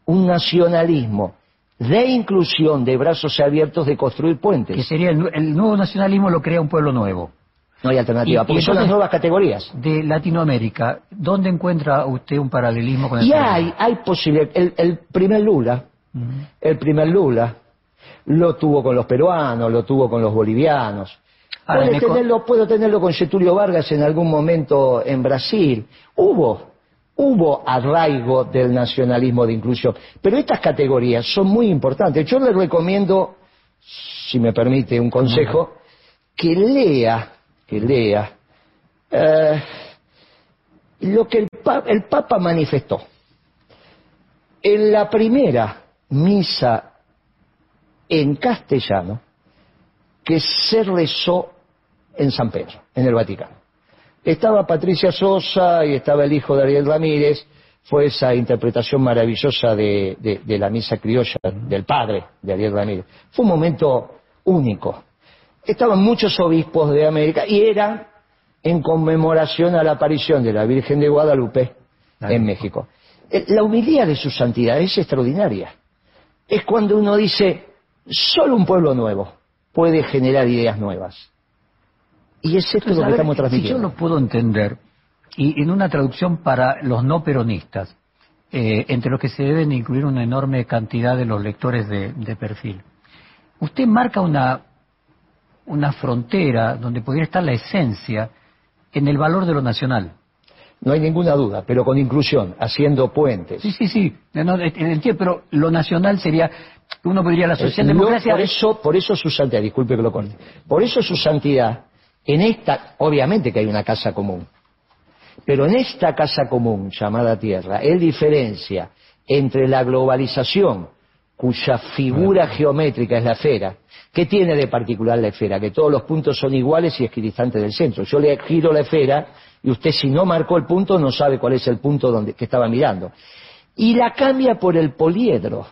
un nacionalismo de inclusión, de brazos abiertos, de construir puentes. Que sería el, nuevo nacionalismo lo crea un pueblo nuevo. No hay alternativa, porque son las nuevas categorías. De Latinoamérica, ¿dónde encuentra usted un paralelismo con el Y hay, hay posibilidad. El, primer Lula, el primer Lula, lo tuvo con los peruanos, lo tuvo con los bolivianos. Puede tenerlo, puedo tenerlo con Getulio Vargas en algún momento en Brasil. Hubo hubo arraigo del nacionalismo de inclusión. Pero estas categorías son muy importantes. Yo le recomiendo, si me permite un consejo, que lea, que lea eh, lo que el, el Papa manifestó. En la primera misa en castellano que se rezó en San Pedro, en el Vaticano. Estaba Patricia Sosa y estaba el hijo de Ariel Ramírez, fue esa interpretación maravillosa de, la misa criolla del padre de Ariel Ramírez. Fue un momento único. Estaban muchos obispos de América y era en conmemoración a la aparición de la Virgen de Guadalupe en México. Eh, la humildad de su santidad es extraordinaria. Es cuando uno dice, solo un pueblo nuevo puede generar ideas nuevas. Y es esto lo que estamos transmitiendo. Si yo lo puedo entender, y en una traducción para los no peronistas, eh, entre los que se deben incluir una enorme cantidad de los lectores de, perfil, usted marca una, una frontera donde podría estar la esencia en el valor de lo nacional. No hay ninguna duda, pero con inclusión, haciendo puentes. Sí, sí, sí, entiendo, pero lo nacional sería, uno podría la socialdemocracia... Por eso, por eso su santidad, disculpe que lo conte, por eso su santidad en esta, obviamente que hay una casa común, pero en esta casa común llamada Tierra, él diferencia entre la globalización, cuya figura geométrica es la esfera, ¿qué tiene de particular la esfera? Que todos los puntos son iguales y equidistantes del centro. Yo le giro la esfera y usted si no marcó el punto no sabe cuál es el punto donde, que estaba mirando. Y la cambia por el poliedro,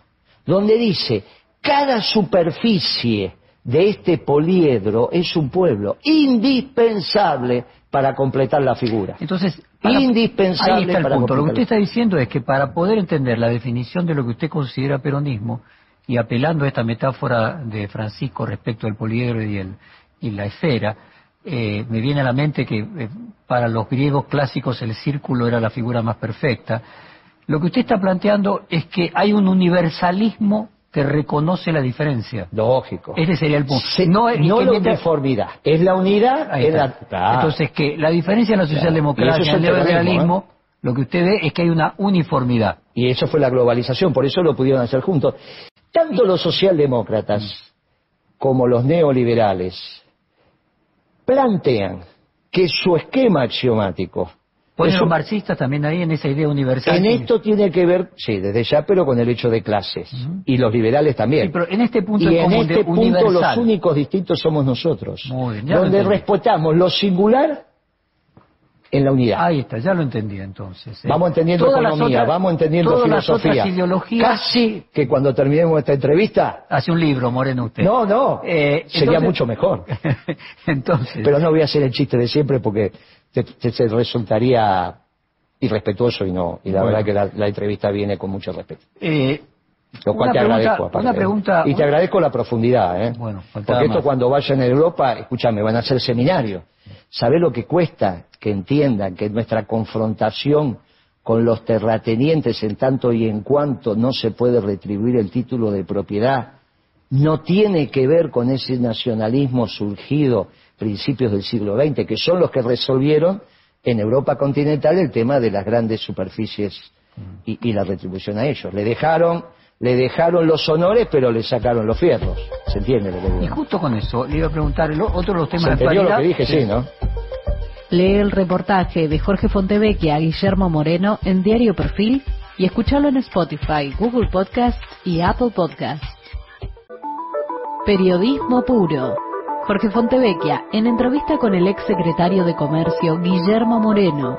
donde dice, cada superficie de este poliedro es un pueblo indispensable para completar la figura. Entonces, indispensable para Lo que usted está diciendo es que para poder entender la definición de lo que usted considera peronismo, y apelando a esta metáfora de Francisco respecto al poliedro y, el, y la esfera, eh, me viene a la mente que eh, para los griegos clásicos el círculo era la figura más perfecta. Lo que usted está planteando es que hay un universalismo que reconoce la diferencia. Lógico. Ese sería el punto. Se- no es que la uniformidad, es la unidad. Es la- está. Claro. Entonces, que la diferencia en la socialdemocracia Y es el neoliberalismo, lo que usted ve es que hay una uniformidad. Y eso fue la globalización, por eso lo pudieron hacer juntos. Tanto los socialdemócratas como los neoliberales plantean que su esquema axiomático Ponen es los marxistas también ahí en esa idea universal. en esto tiene que ver, sí, desde ya, pero con el hecho de clases. Y los liberales también. Sí, pero en este punto y en este punto universal. los únicos distintos somos nosotros. Muy bien, donde respetamos lo singular en la unidad. Ahí está, ya lo entendí entonces. ¿eh? Vamos entendiendo Todas economía, otras- vamos entendiendo filosofía. Casi que cuando terminemos esta entrevista, Hace un libro, Moreno, usted. no, no, Eh, sería entonces- mucho mejor. [laughs] entonces, Pero no voy a hacer el chiste de siempre porque te, te- te resultaría irrespetuoso y no. Y la Bueno. verdad que la, la entrevista viene con mucho respeto. eh, Lo cual te pregunta- agradezco. aparte, una ¿eh? pregunta- Y te agradezco la profundidad, ¿eh? Bueno, Porque esto más. cuando vayan a Europa, escúchame, van a hacer seminarios. ¿Sabés lo que cuesta que entiendan que nuestra confrontación con los terratenientes en tanto y en cuanto no se puede retribuir el título de propiedad no tiene que ver con ese nacionalismo surgido principios del siglo XX, que son los que resolvieron en Europa continental el tema de las grandes superficies y, y la retribución a ellos. Le dejaron, le dejaron los honores, pero le sacaron los fierros. ¿Se entiende lo que y digo? justo con eso, le iba a preguntar, otro de los temas ¿Se de lo actualidad- que dije? Sí, ¿no? Lee el reportaje de Jorge Fontevecchia a Guillermo Moreno en Diario Perfil y escúchalo en Spotify, Google Podcast y Apple Podcast. Periodismo puro. Jorge Fontevecchia en entrevista con el ex secretario de Comercio Guillermo Moreno.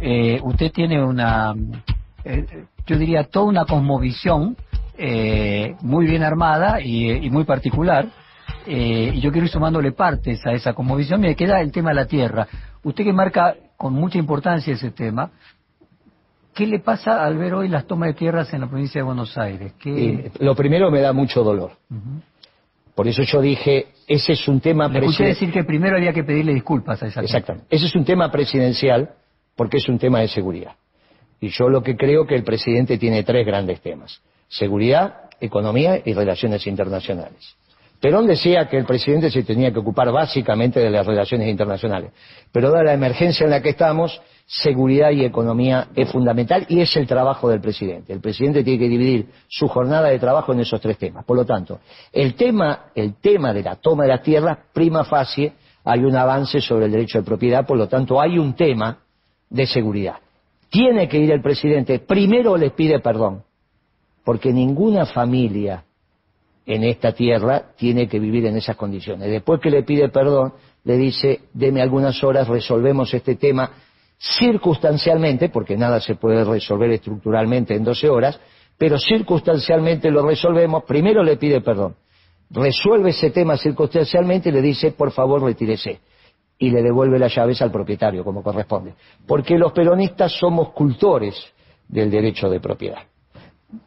eh, usted tiene una, eh, yo diría, toda una cosmovisión eh, muy bien armada y, y muy particular. eh, y yo quiero ir sumándole partes a esa cosmovisión. Me queda el tema de la tierra. Usted que marca con mucha importancia ese tema, ¿qué le pasa al ver hoy las tomas de tierras en la provincia de Buenos Aires? ¿Qué... Y lo primero me da mucho dolor. Por eso yo dije, ese es un tema presidencial. decir que primero había que pedirle disculpas a esa. Exactamente. Ese es un tema presidencial porque es un tema de seguridad. Y yo lo que creo que el presidente tiene tres grandes temas. Seguridad, economía y relaciones internacionales. Perón decía que el presidente se tenía que ocupar básicamente de las relaciones internacionales. Pero dada la emergencia en la que estamos, seguridad y economía es fundamental y es el trabajo del presidente. El presidente tiene que dividir su jornada de trabajo en esos tres temas. Por lo tanto, el tema, el tema de la toma de las tierras, prima facie, hay un avance sobre el derecho de propiedad, por lo tanto hay un tema de seguridad. Tiene que ir el presidente, primero les pide perdón, porque ninguna familia en esta tierra tiene que vivir en esas condiciones. Después que le pide perdón, le dice, deme algunas horas, resolvemos este tema circunstancialmente, porque nada se puede resolver estructuralmente en 12 horas, pero circunstancialmente lo resolvemos, primero le pide perdón, resuelve ese tema circunstancialmente y le dice, por favor, retírese. Y le devuelve las llaves al propietario, como corresponde. Porque los peronistas somos cultores del derecho de propiedad.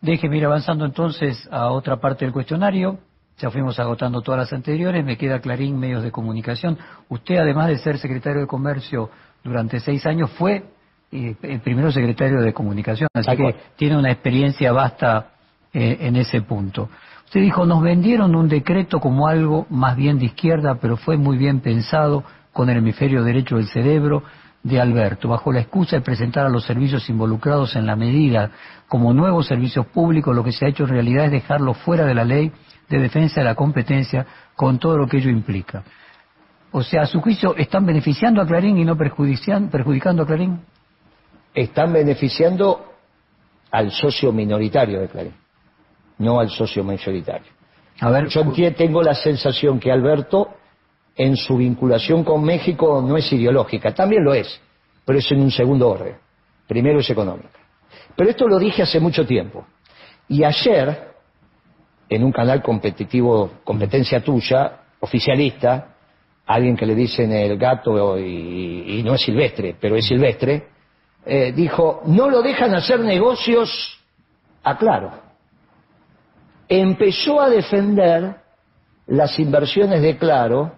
Déjeme ir avanzando entonces a otra parte del cuestionario. Ya fuimos agotando todas las anteriores. Me queda Clarín, medios de comunicación. Usted, además de ser secretario de Comercio durante seis años, fue eh, el primero secretario de comunicación. Así que tiene una experiencia vasta eh, en ese punto. Usted dijo, nos vendieron un decreto como algo más bien de izquierda, pero fue muy bien pensado con el hemisferio derecho del cerebro de Alberto, bajo la excusa de presentar a los servicios involucrados en la medida como nuevos servicios públicos, lo que se ha hecho en realidad es dejarlos fuera de la ley de defensa de la competencia con todo lo que ello implica. O sea, a su juicio, ¿están beneficiando a Clarín y no perjudicando a Clarín? Están beneficiando al socio minoritario de Clarín, no al socio mayoritario. A ver, Yo tengo la sensación que Alberto, en su vinculación con México, no es ideológica, también lo es, pero es en un segundo orden. Primero es económica. Pero esto lo dije hace mucho tiempo. Y ayer, en un canal competitivo, competencia tuya, oficialista, alguien que le dicen el gato y, no es silvestre, pero es silvestre, eh, dijo, no lo dejan hacer negocios a Claro empezó a defender las inversiones de Claro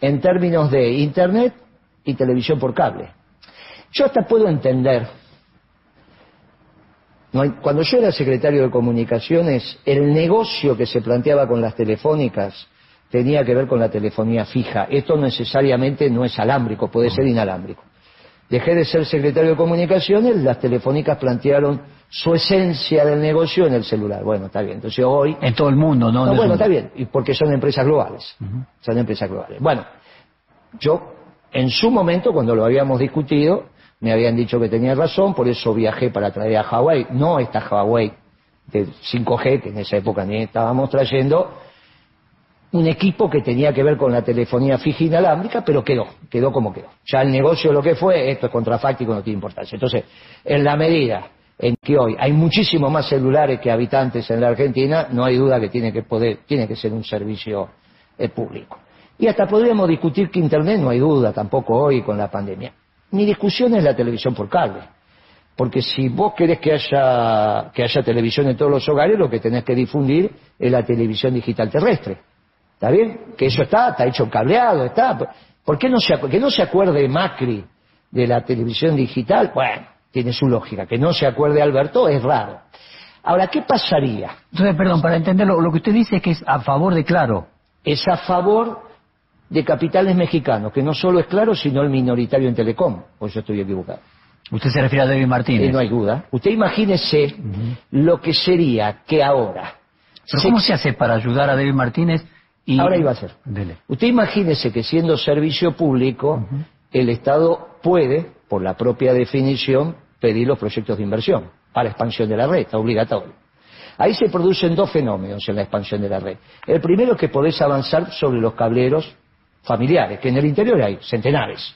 en términos de Internet y televisión por cable. Yo hasta puedo entender, cuando yo era secretario de Comunicaciones, el negocio que se planteaba con las telefónicas tenía que ver con la telefonía fija. Esto necesariamente no es alámbrico, puede ser inalámbrico. Dejé de ser secretario de Comunicaciones, las telefónicas plantearon su esencia del negocio en el celular. Bueno, está bien. Entonces hoy... En todo el mundo, ¿no? no bueno, está bien, y porque son empresas globales. Son empresas globales. Bueno, yo en su momento, cuando lo habíamos discutido, me habían dicho que tenía razón, por eso viajé para traer a Huawei, no esta Huawei de 5G, que en esa época ni estábamos trayendo, un equipo que tenía que ver con la telefonía fija inalámbrica, pero quedó, quedó como quedó. Ya el negocio lo que fue, esto es contrafáctico, no tiene importancia. Entonces, en la medida en que hoy hay muchísimos más celulares que habitantes en la Argentina, no hay duda que tiene que poder, tiene que ser un servicio eh, público. Y hasta podríamos discutir que Internet, no hay duda tampoco hoy con la pandemia. Mi discusión es la televisión por cable. Porque si vos querés que haya, que haya televisión en todos los hogares, lo que tenés que difundir es la televisión digital terrestre ¿Está bien? Que eso está, está hecho cableado, está. ¿Por qué no se, que no se acuerde Macri de la televisión digital? Bueno, tiene su lógica. Que no se acuerde Alberto es raro. Ahora, ¿qué pasaría? Entonces, perdón, para entenderlo, lo que usted dice es que es a favor de Claro. Es a favor de capitales mexicanos, que no solo es Claro, sino el minoritario en Telecom. Pues yo estoy equivocado. Usted se refiere a David Martínez. no hay duda. Usted imagínese lo que sería que ahora... ¿Cómo se hace para ayudar a David Martínez Ahora iba a ser. Usted imagínese que siendo servicio público, el Estado puede, por la propia definición, pedir los proyectos de inversión para expansión de la red, está obligatorio. Ahí se producen dos fenómenos en la expansión de la red. El primero es que podés avanzar sobre los cableros familiares, que en el interior hay centenares.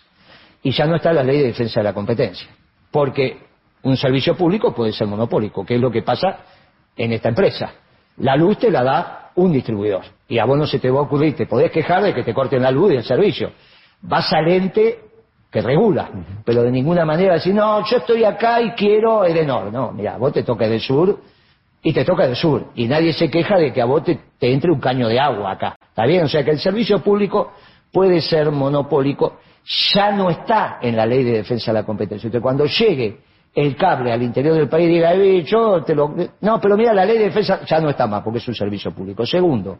Y ya no está la ley de defensa de la competencia. Porque un servicio público puede ser monopólico, que es lo que pasa en esta empresa. La luz te la da un distribuidor. Y a vos no se te va a ocurrir, te podés quejar de que te corten la luz y el servicio. Vas al ente que regula, pero de ninguna manera decir, no, yo estoy acá y quiero Edenor. No, mira, vos te toca del sur y te toca del sur. Y nadie se queja de que a vos te, te entre un caño de agua acá. ¿Está bien? O sea que el servicio público puede ser monopólico, ya no está en la ley de defensa de la competencia. Entonces, cuando llegue el cable al interior del país diga, eh, yo te lo... No, pero mira, la ley de defensa ya no está más porque es un servicio público. Segundo,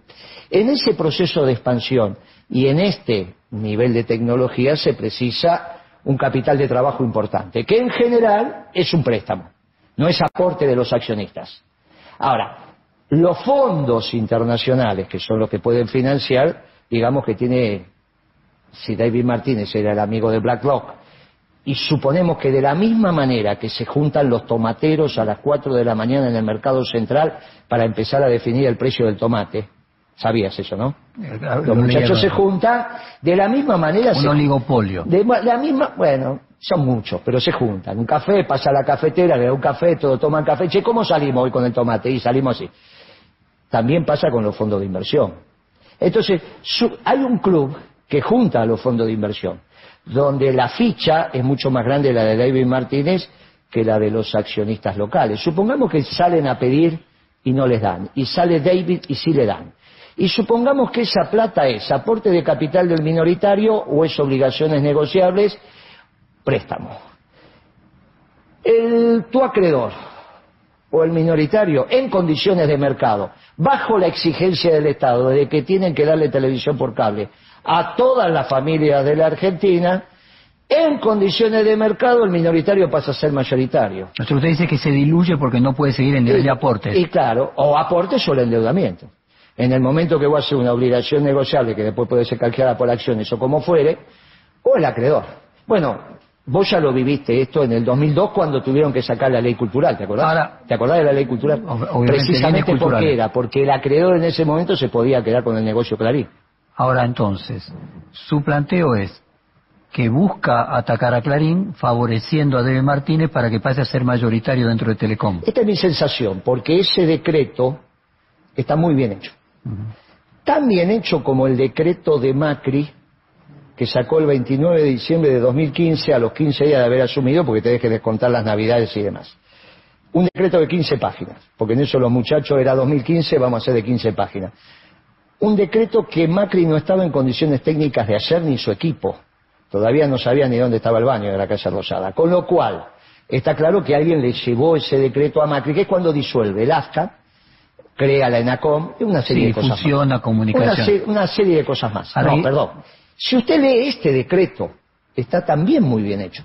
en ese proceso de expansión y en este nivel de tecnología se precisa un capital de trabajo importante, que en general es un préstamo, no es aporte de los accionistas. Ahora, los fondos internacionales, que son los que pueden financiar, digamos que tiene, si David Martínez era el amigo de BlackRock, y suponemos que de la misma manera que se juntan los tomateros a las 4 de la mañana en el mercado central para empezar a definir el precio del tomate, sabías eso, ¿no? Eh, los muchachos se juntan de la misma manera. Un oligopolio. De la misma, bueno, son muchos, pero se juntan. Un café, pasa a la cafetera, le da un café, todos toman café. Che, ¿cómo salimos hoy con el tomate? Y salimos así. También pasa con los fondos de inversión. Entonces, hay un club que junta a los fondos de inversión donde la ficha es mucho más grande la de David Martínez que la de los accionistas locales. Supongamos que salen a pedir y no les dan, y sale David y sí le dan. Y supongamos que esa plata es aporte de capital del minoritario o es obligaciones negociables, préstamo. El, tu acreedor o el minoritario en condiciones de mercado, bajo la exigencia del Estado de que tienen que darle televisión por cable, a todas las familias de la Argentina, en condiciones de mercado el minoritario pasa a ser mayoritario. usted dice que se diluye porque no puede seguir en nivel de aportes. Y claro, o aportes o el endeudamiento. En el momento que vos haces una obligación negociable que después puede ser canjeada por acciones o como fuere, o el acreedor. Bueno, vos ya lo viviste esto en el 2002 cuando tuvieron que sacar la ley cultural, ¿te acordás? ¿Te acordás de la ley cultural? Precisamente porque era, porque el acreedor en ese momento se podía quedar con el negocio Clarín. Ahora entonces, su planteo es que busca atacar a Clarín favoreciendo a Debe Martínez para que pase a ser mayoritario dentro de Telecom. Esta es mi sensación, porque ese decreto está muy bien hecho. Tan bien hecho como el decreto de Macri que sacó el 29 de diciembre de 2015 a los 15 días de haber asumido, porque tenés que descontar las navidades y demás. Un decreto de 15 páginas, porque en eso los muchachos era 2015, vamos a hacer de 15 páginas un decreto que Macri no estaba en condiciones técnicas de hacer ni su equipo. Todavía no sabía ni dónde estaba el baño de la Casa Rosada. Con lo cual, está claro que alguien le llevó ese decreto a Macri, que es cuando disuelve el AFCA, crea la ENACOM, y una serie Sí, de cosas fusiona más. comunicación. Una, se- una serie de cosas más. No, perdón. Si usted lee este decreto, está también muy bien hecho.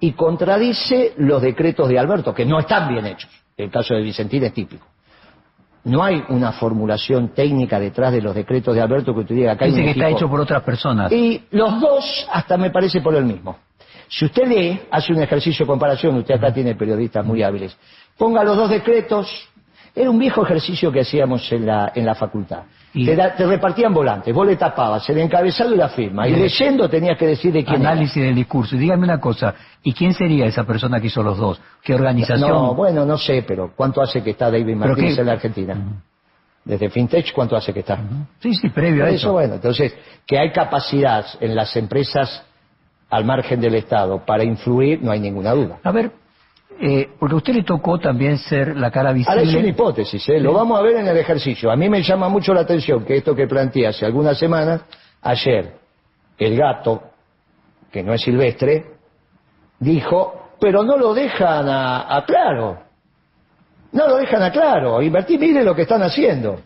Y contradice los decretos de Alberto, que no están bien hechos. El caso de Vicentín es típico. No hay una formulación técnica detrás de los decretos de Alberto que usted diga acá hay Dice que está hecho por otras personas. y los dos hasta me parece por el mismo. Si usted lee, hace un ejercicio de comparación, usted acá tiene periodistas muy hábiles, ponga los dos decretos, era un viejo ejercicio que hacíamos en la, en la facultad. Y- Te, da- te repartían volantes, vos le tapabas el encabezado y la firma, y leyendo tenías que decir de quién era. Análisis del discurso. Y dígame una cosa, ¿y quién sería esa persona que hizo los dos? ¿Qué organización? No, bueno, no sé, pero ¿cuánto hace que está David Martínez qué- en la Argentina? Desde FinTech, ¿cuánto hace que está? Sí, sí, previo a eso. eso, bueno, entonces, que hay capacidad en las empresas al margen del Estado para influir, no hay ninguna duda. A ver, eh, porque a usted le tocó también ser la cara Ahora es una visible. hipótesis, ¿eh? lo vamos a ver en el ejercicio. A mí me llama mucho la atención que esto que planteé hace algunas semanas, ayer, el gato, que no es silvestre, dijo, pero no lo dejan a, a claro. No lo dejan a claro. Invertí, mire lo que están haciendo.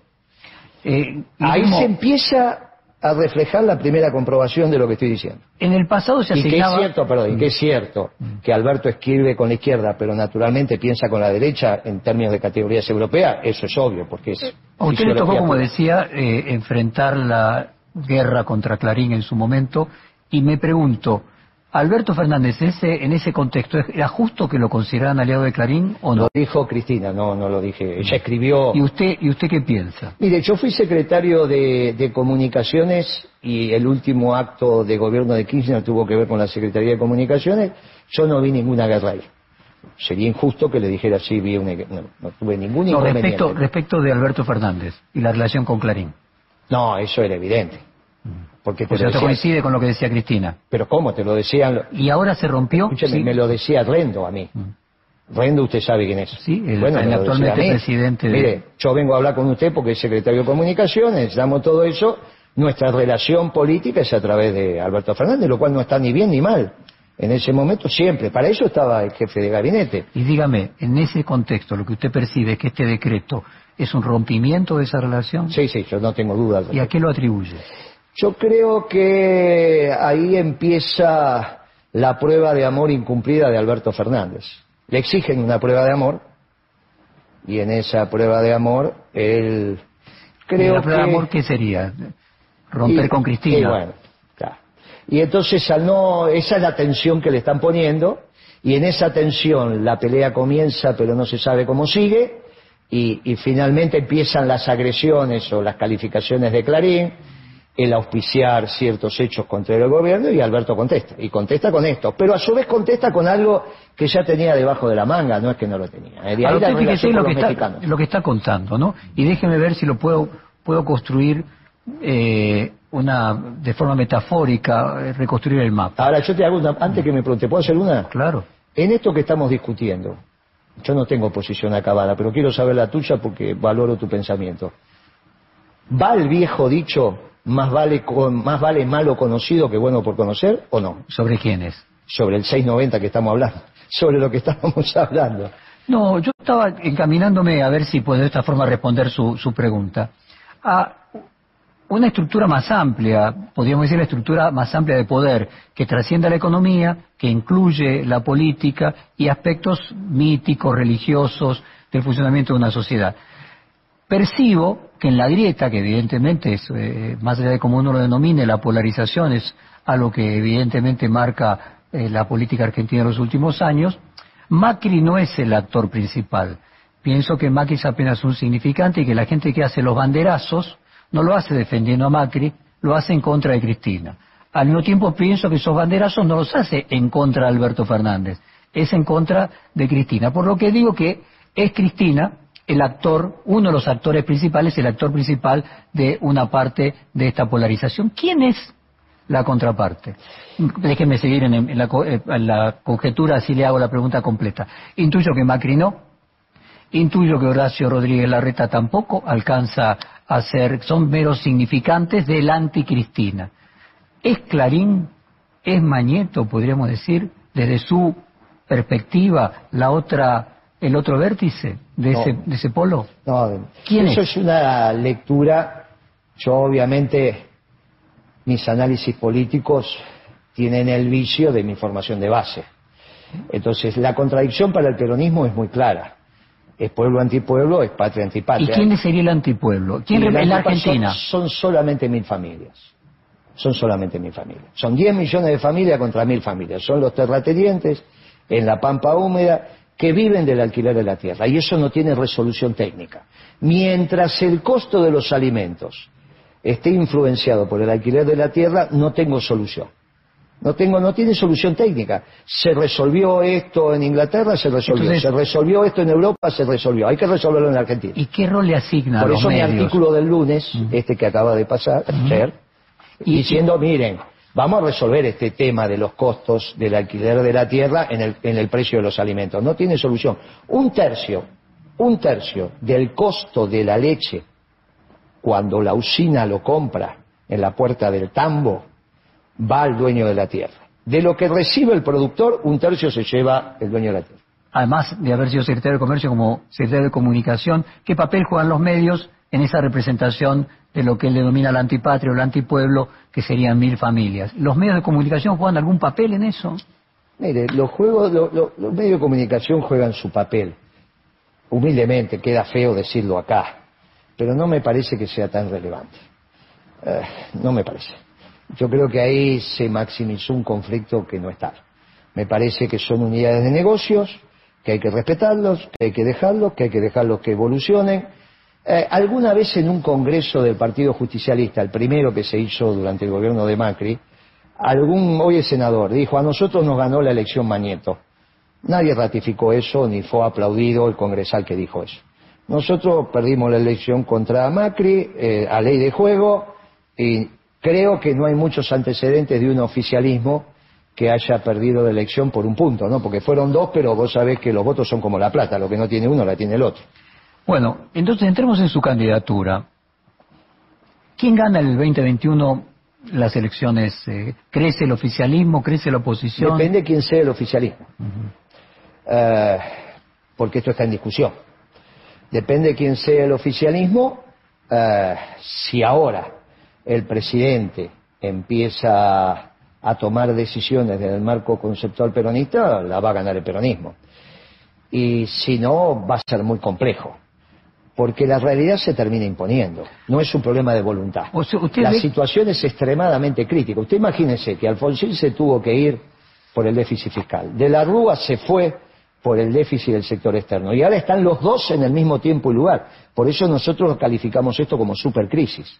Eh, Ahí se empieza a reflejar la primera comprobación de lo que estoy diciendo. En el pasado se Y que es asignaba... cierto, perdón, y que es cierto que Alberto escribe con la izquierda, pero naturalmente piensa con la derecha en términos de categorías europeas, eso es obvio, porque es... A usted le tocó, como decía, eh, enfrentar la guerra contra Clarín en su momento, y me pregunto, Alberto Fernández, ese, en ese contexto, ¿era justo que lo consideraran aliado de Clarín o no? Lo dijo Cristina, no, no lo dije. Ella escribió... ¿Y usted, ¿Y usted qué piensa? Mire, yo fui secretario de, de Comunicaciones y el último acto de gobierno de Kirchner tuvo que ver con la Secretaría de Comunicaciones. Yo no vi ninguna guerra ahí. Sería injusto que le dijera sí, vi una... No, no tuve ningún No, inconveniente. respecto, respecto de Alberto Fernández y la relación con Clarín. No, eso era evidente. Porque te O sea, coincide con lo que decía Cristina. Pero ¿cómo? Te lo decían... ¿Y ahora se rompió? Escúcheme, Sí. me lo decía Rendo a mí. Rendo usted sabe quién es. Sí, el- bueno, el actualmente presidente de- Mire, yo vengo a hablar con usted porque es secretario de Comunicaciones, necesitamos todo eso. Nuestra relación política es a través de Alberto Fernández, lo cual no está ni bien ni mal. En ese momento siempre. Para eso estaba el jefe de gabinete. Y dígame, en ese contexto, lo que usted percibe es que este decreto es un rompimiento de esa relación. Sí, sí, yo no tengo dudas. ¿Y a qué lo atribuye? Yo creo que ahí empieza la prueba de amor incumplida de Alberto Fernández. Le exigen una prueba de amor y en esa prueba de amor él creo ¿Y la prueba que de amor qué sería? Romper y- con Cristina. Y bueno, claro. Y entonces al no, esa es la tensión que le están poniendo y en esa tensión la pelea comienza pero no se sabe cómo sigue y, y finalmente empiezan las agresiones o las calificaciones de Clarín, el auspiciar ciertos hechos contra el gobierno y Alberto contesta. Y contesta con esto, pero a su vez contesta con algo que ya tenía debajo de la manga, no es que no lo tenía. ¿eh? De ahí la fíjese lo que, está, lo que está contando, ¿no? Y déjeme ver si lo puedo, puedo construir eh, una, de forma metafórica, eh, reconstruir el mapa. Ahora yo te hago una, antes que me pregunte, ¿puedo hacer una? Claro. En esto que estamos discutiendo, yo no tengo posición acabada, pero quiero saber la tuya porque valoro tu pensamiento. ¿Va el viejo dicho, más vale, con, más vale malo conocido que bueno por conocer o no? ¿Sobre quiénes? Sobre el 690 que estamos hablando, [laughs] sobre lo que estábamos [laughs] hablando. No, yo estaba encaminándome a ver si puedo de esta forma responder su, su pregunta. A una estructura más amplia, podríamos decir la estructura más amplia de poder, que trascienda la economía, que incluye la política y aspectos míticos, religiosos del funcionamiento de una sociedad. Percibo que en la grieta, que evidentemente es, eh, más allá de como uno lo denomine, la polarización es algo que evidentemente marca eh, la política argentina en los últimos años, Macri no es el actor principal. Pienso que Macri es apenas un significante y que la gente que hace los banderazos no lo hace defendiendo a Macri, lo hace en contra de Cristina. Al mismo tiempo pienso que esos banderazos no los hace en contra de Alberto Fernández, es en contra de Cristina. Por lo que digo que es Cristina el actor, uno de los actores principales, el actor principal de una parte de esta polarización. ¿Quién es la contraparte? Déjenme seguir en, en la, eh, en la conjetura, así le hago la pregunta completa. Intuyo que Macri no, Intuyo que Horacio Rodríguez Larreta tampoco alcanza a ser, son meros significantes del anticristina. ¿Es Clarín, es Mañeto, podríamos decir, desde su perspectiva, la otra, el otro vértice de, ese, de ese polo? No, ¿Quién eso es? es una lectura. Yo, obviamente, mis análisis políticos tienen el vicio de mi formación de base. Entonces, la contradicción para el peronismo es muy clara. Es pueblo antipueblo, es patria ¿Y antipatria. quién sería el antipueblo? ¿Quién Y la antipa- Argentina? Son, son solamente mil familias. Son solamente mil familias. Son 10 millones de familias contra mil familias. Son los terratenientes en la pampa húmeda que viven del alquiler de la tierra. Y eso no tiene resolución técnica. Mientras el costo de los alimentos esté influenciado por el alquiler de la tierra, no tengo solución. No tengo, no tiene solución técnica. Se resolvió esto en Inglaterra, se resolvió. Entonces- se resolvió esto en Europa, se resolvió. Hay que resolverlo en Argentina. ¿Y qué rol le asigna a Por los eso mi artículo del lunes, este que acaba de pasar, ayer, Y- diciendo, miren, vamos a resolver este tema de los costos del alquiler de la tierra en el, en el precio de los alimentos. No tiene solución. Un tercio, un tercio del costo de la leche, cuando la usina lo compra en la puerta del tambo, va al dueño de la tierra. De lo que recibe el productor, un tercio se lleva el dueño de la tierra. Además de haber sido secretario de Comercio como secretario de Comunicación, ¿qué papel juegan los medios en esa representación de lo que él denomina el antipatria o el antipueblo, que serían mil familias? ¿Los medios de comunicación juegan algún papel en eso? Mire, los juegos, lo- lo- los medios de comunicación juegan su papel. Humildemente, queda feo decirlo acá, pero no me parece que sea tan relevante. Eh, no me parece. Yo creo que ahí se maximizó un conflicto que no está. Me parece que son unidades de negocios, que hay que respetarlos, que hay que dejarlos, que hay que dejarlos que evolucionen. Eh, alguna vez en un congreso del Partido Justicialista, el primero que se hizo durante el gobierno de Macri, algún hoy es senador dijo a nosotros nos ganó la elección Mañeto. Nadie ratificó eso ni fue aplaudido el congresal que dijo eso. Nosotros perdimos la elección contra Macri eh, a ley de juego y creo que no hay muchos antecedentes de un oficialismo que haya perdido la elección por un punto, ¿no? Porque fueron dos, pero vos sabés que los votos son como la plata, lo que no tiene uno la tiene el otro. Bueno, entonces entremos en su candidatura. ¿Quién gana el 2021 las elecciones? Eh, ¿Crece el oficialismo? ¿Crece la oposición? Depende quién sea el oficialismo. Eh, porque esto está en discusión. Depende quién sea el oficialismo. eh, si ahora el presidente empieza a tomar decisiones en el marco conceptual peronista, la va a ganar el peronismo. Y si no, va a ser muy complejo. Porque la realidad se termina imponiendo. No es un problema de voluntad. O sea, usted la ve- situación es extremadamente crítica. Usted imagínese que Alfonsín se tuvo que ir por el déficit fiscal. De la Rúa se fue por el déficit del sector externo. Y ahora están los dos en el mismo tiempo y lugar. Por eso nosotros calificamos esto como supercrisis.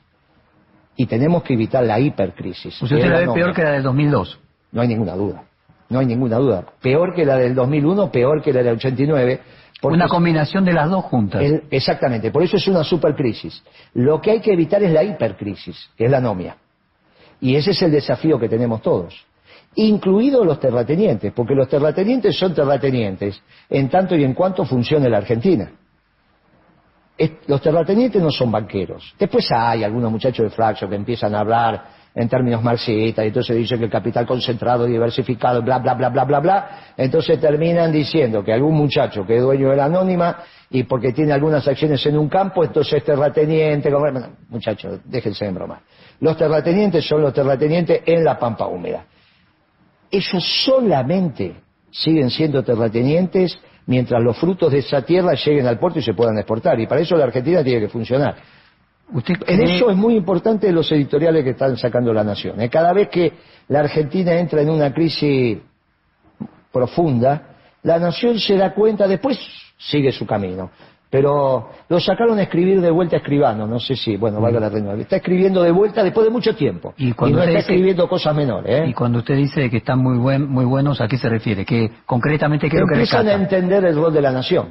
Y tenemos que evitar la hipercrisis. ¿Usted la ve peor que la del 2002? No hay ninguna duda. No hay ninguna duda. Peor que la del 2001, peor que la del 89. Porque Una combinación de las dos juntas. el- exactamente, por eso es una supercrisis. Lo que hay que evitar es la hipercrisis, que es la anomia. Y ese es el desafío que tenemos todos, incluidos los terratenientes, porque los terratenientes son terratenientes en tanto y en cuanto funcione la Argentina. Es- los terratenientes no son banqueros. Después hay algunos muchachos de Flaxo que empiezan a hablar en términos marxistas, y entonces dicen que el capital concentrado, diversificado, bla, bla, bla, bla, bla, bla. Entonces terminan diciendo que algún muchacho que es dueño de la anónima y porque tiene algunas acciones en un campo, entonces es terrateniente. muchachos, déjense de broma. Los terratenientes son los terratenientes en la pampa húmeda. Ellos solamente siguen siendo terratenientes mientras los frutos de esa tierra lleguen al puerto y se puedan exportar. Y para eso la Argentina tiene que funcionar. ¿Usted En eso es muy importante los editoriales que están sacando la Nación. ¿eh? Cada vez que la Argentina entra en una crisis profunda, la Nación se da cuenta, después sigue su camino. Pero lo sacaron a escribir de vuelta a escribano, no sé si, bueno, valga la redundancia. Está escribiendo de vuelta después de mucho tiempo. Y cuando no está dice- escribiendo cosas menores. ¿eh? Y cuando usted dice que están muy buen, muy buenos, ¿a qué se refiere? Que concretamente que creo que empiezan a entender el rol de la nación.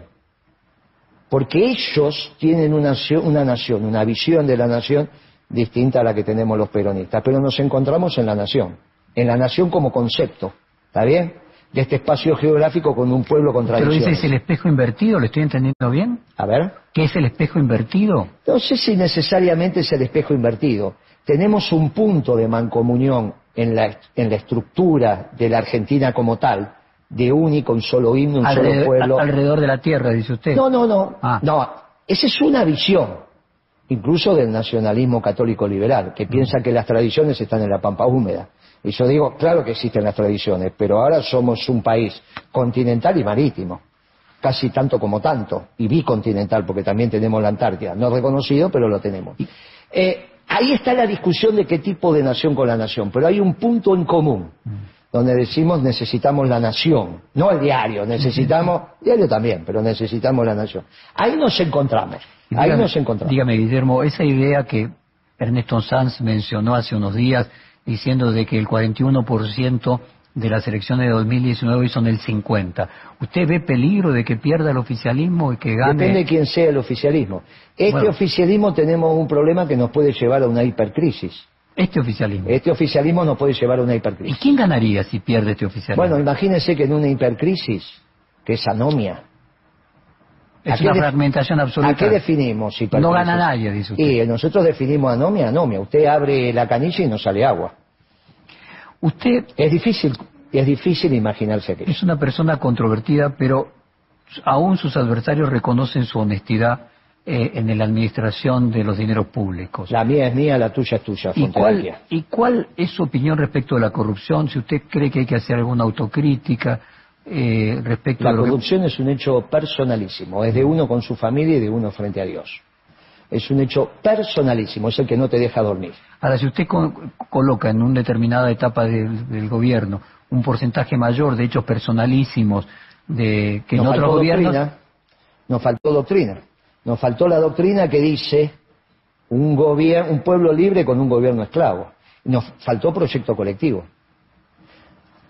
Porque ellos tienen una nación, una nación, una visión de la nación distinta a la que tenemos los peronistas. Pero nos encontramos en la nación, en la nación como concepto. ¿Está bien? de este espacio geográfico con un pueblo con Pero dice, ¿es el espejo invertido? ¿Le estoy entendiendo bien? A ver. ¿Qué es el espejo invertido? No sé si necesariamente es el espejo invertido. Tenemos un punto de mancomunión en la, en la estructura de la Argentina como tal, de único, un solo himno, un solo pueblo. alrededor de la tierra, dice usted. No, no, no. Ah. No, esa es una visión, incluso del nacionalismo católico liberal, que piensa que las tradiciones están en la pampa húmeda. Y yo digo, claro que existen las tradiciones, pero ahora somos un país continental y marítimo, casi tanto como tanto, y bicontinental, porque también tenemos la Antártida, no reconocido, pero lo tenemos. Eh, ahí está la discusión de qué tipo de nación con la nación, pero hay un punto en común, donde decimos necesitamos la nación, no el diario, necesitamos, diario también, pero necesitamos la nación. Ahí nos encontramos, ahí dígame- nos encontramos. Dígame, Guillermo, esa idea que Ernesto Sanz mencionó hace unos días, diciendo de que el 41% de las elecciones de 2019 hoy son el 50%. ¿Usted ve peligro de que pierda el oficialismo y que gane? Depende de quién sea el oficialismo. Este Bueno. oficialismo tenemos un problema que nos puede llevar a una hipercrisis. Este oficialismo. Este oficialismo nos puede llevar a una ¿Y hipercrisis. quién ganaría si pierde este oficialismo? Bueno, imagínense que en una hipercrisis, que es anomia, es ¿a qué una fragmentación absoluta. ¿a qué definimos hipercrisis? No gana nadie, dice usted. Y nosotros definimos anomia, anomia. Usted abre la canilla y no sale agua. Usted Es difícil, es difícil imaginarse aquello. es una persona controvertida, pero aún sus adversarios reconocen su honestidad eh, en la administración de los dineros públicos. La mía es mía, la tuya es tuya, ¿Y cuál. ¿Y cuál es su opinión respecto de la corrupción? Si usted cree que hay que hacer alguna autocrítica eh, respecto La lo que... corrupción es un hecho personalísimo, es de uno con su familia y de uno frente a Dios. Es un hecho personalísimo, es el que no te deja dormir. Ahora, si usted co- coloca en una determinada etapa del, del gobierno un porcentaje mayor de hechos personalísimos de que nos en otros gobiernos... doctrina, nos faltó doctrina, nos faltó la doctrina que dice un gobierno, un pueblo libre con un gobierno esclavo. Nos faltó proyecto colectivo.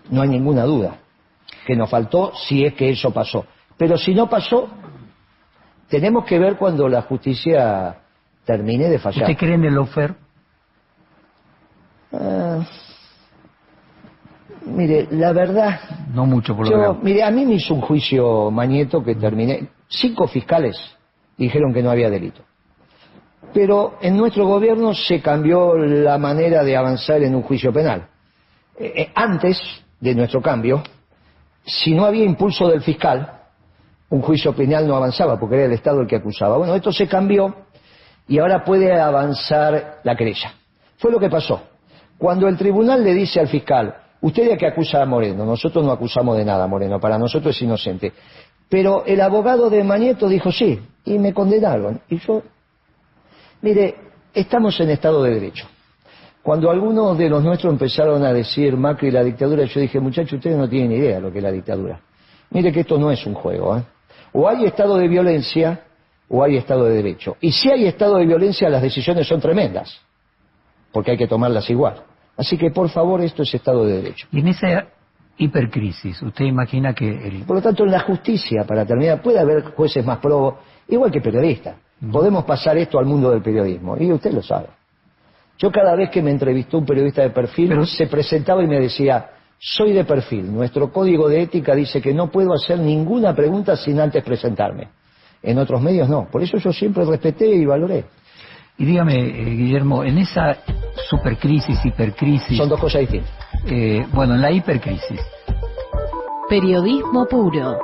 No hay ninguna duda que nos faltó si es que eso pasó. Pero si no pasó, tenemos que ver cuando la justicia termine de fallar. ¿Usted cree en el lofer? Ah, mire, la verdad, No mucho, por lo yo, mire, a mí me hizo un juicio Mañeto que terminé. Cinco fiscales dijeron que no había delito. Pero en nuestro gobierno se cambió la manera de avanzar en un juicio penal. Eh, eh, antes de nuestro cambio, si no había impulso del fiscal, un juicio penal no avanzaba porque era el Estado el que acusaba. Bueno, esto se cambió y ahora puede avanzar la querella. Fue lo que pasó. Cuando el tribunal le dice al fiscal, usted es que acusa a Moreno, nosotros no acusamos de nada Moreno, para nosotros es inocente. Pero el abogado de Mañeto dijo sí, y me condenaron. Y yo, mire, estamos en Estado de Derecho. Cuando algunos de los nuestros empezaron a decir Macri y la dictadura, yo dije, muchachos, ustedes no tienen idea de lo que es la dictadura. Mire que esto no es un juego. ¿eh? O hay estado de violencia o hay estado de derecho. Y si hay estado de violencia, las decisiones son tremendas, porque hay que tomarlas igual. Así que, por favor, esto es estado de derecho. Hipercrisis, ¿usted imagina que el... Por lo tanto, en la justicia, para terminar, puede haber jueces más probos, igual que periodistas. Podemos pasar esto al mundo del periodismo, y usted lo sabe. Yo cada vez que me entrevistó un periodista de perfil, Pero- se presentaba y me decía, soy de perfil, nuestro código de ética dice que no puedo hacer ninguna pregunta sin antes presentarme. En otros medios no, por eso yo siempre respeté y valoré. Y dígame, eh, Guillermo, en esa supercrisis, hipercrisis, Son dos cosas distintas. Eh, bueno, en la hipercrisis, Periodismo puro.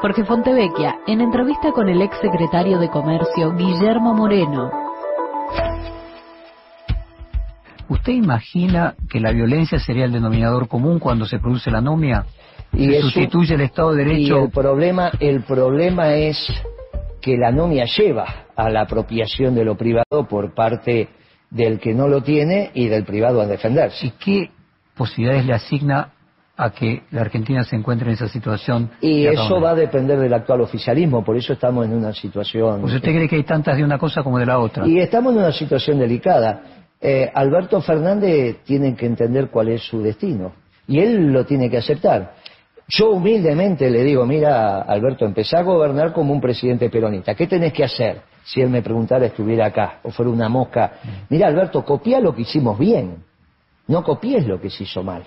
Jorge Fontevecchia, en entrevista con el ex secretario de Comercio Guillermo Moreno. ¿usted imagina que la violencia sería el denominador común cuando se produce la anomia? Y se sustituye el Estado de Y Derecho el problema, el problema es que la anomia lleva a la apropiación de lo privado por parte del que no lo tiene y del privado a defenderse. ¿Y qué posibilidades le asigna a que la Argentina se encuentre en esa situación? Y eso va a depender del actual oficialismo, por eso estamos en una situación... Pues usted cree que hay tantas de una cosa como de la otra. Y estamos en una situación delicada. Eh, Alberto Fernández tiene que entender cuál es su destino y él lo tiene que aceptar. Yo humildemente le digo, mira, Alberto, empecé a gobernar como un presidente peronista. ¿Qué tenés que hacer? Si él me preguntara, estuviera acá o fuera una mosca. Mira, Alberto, copia lo que hicimos bien. No copies lo que se hizo mal.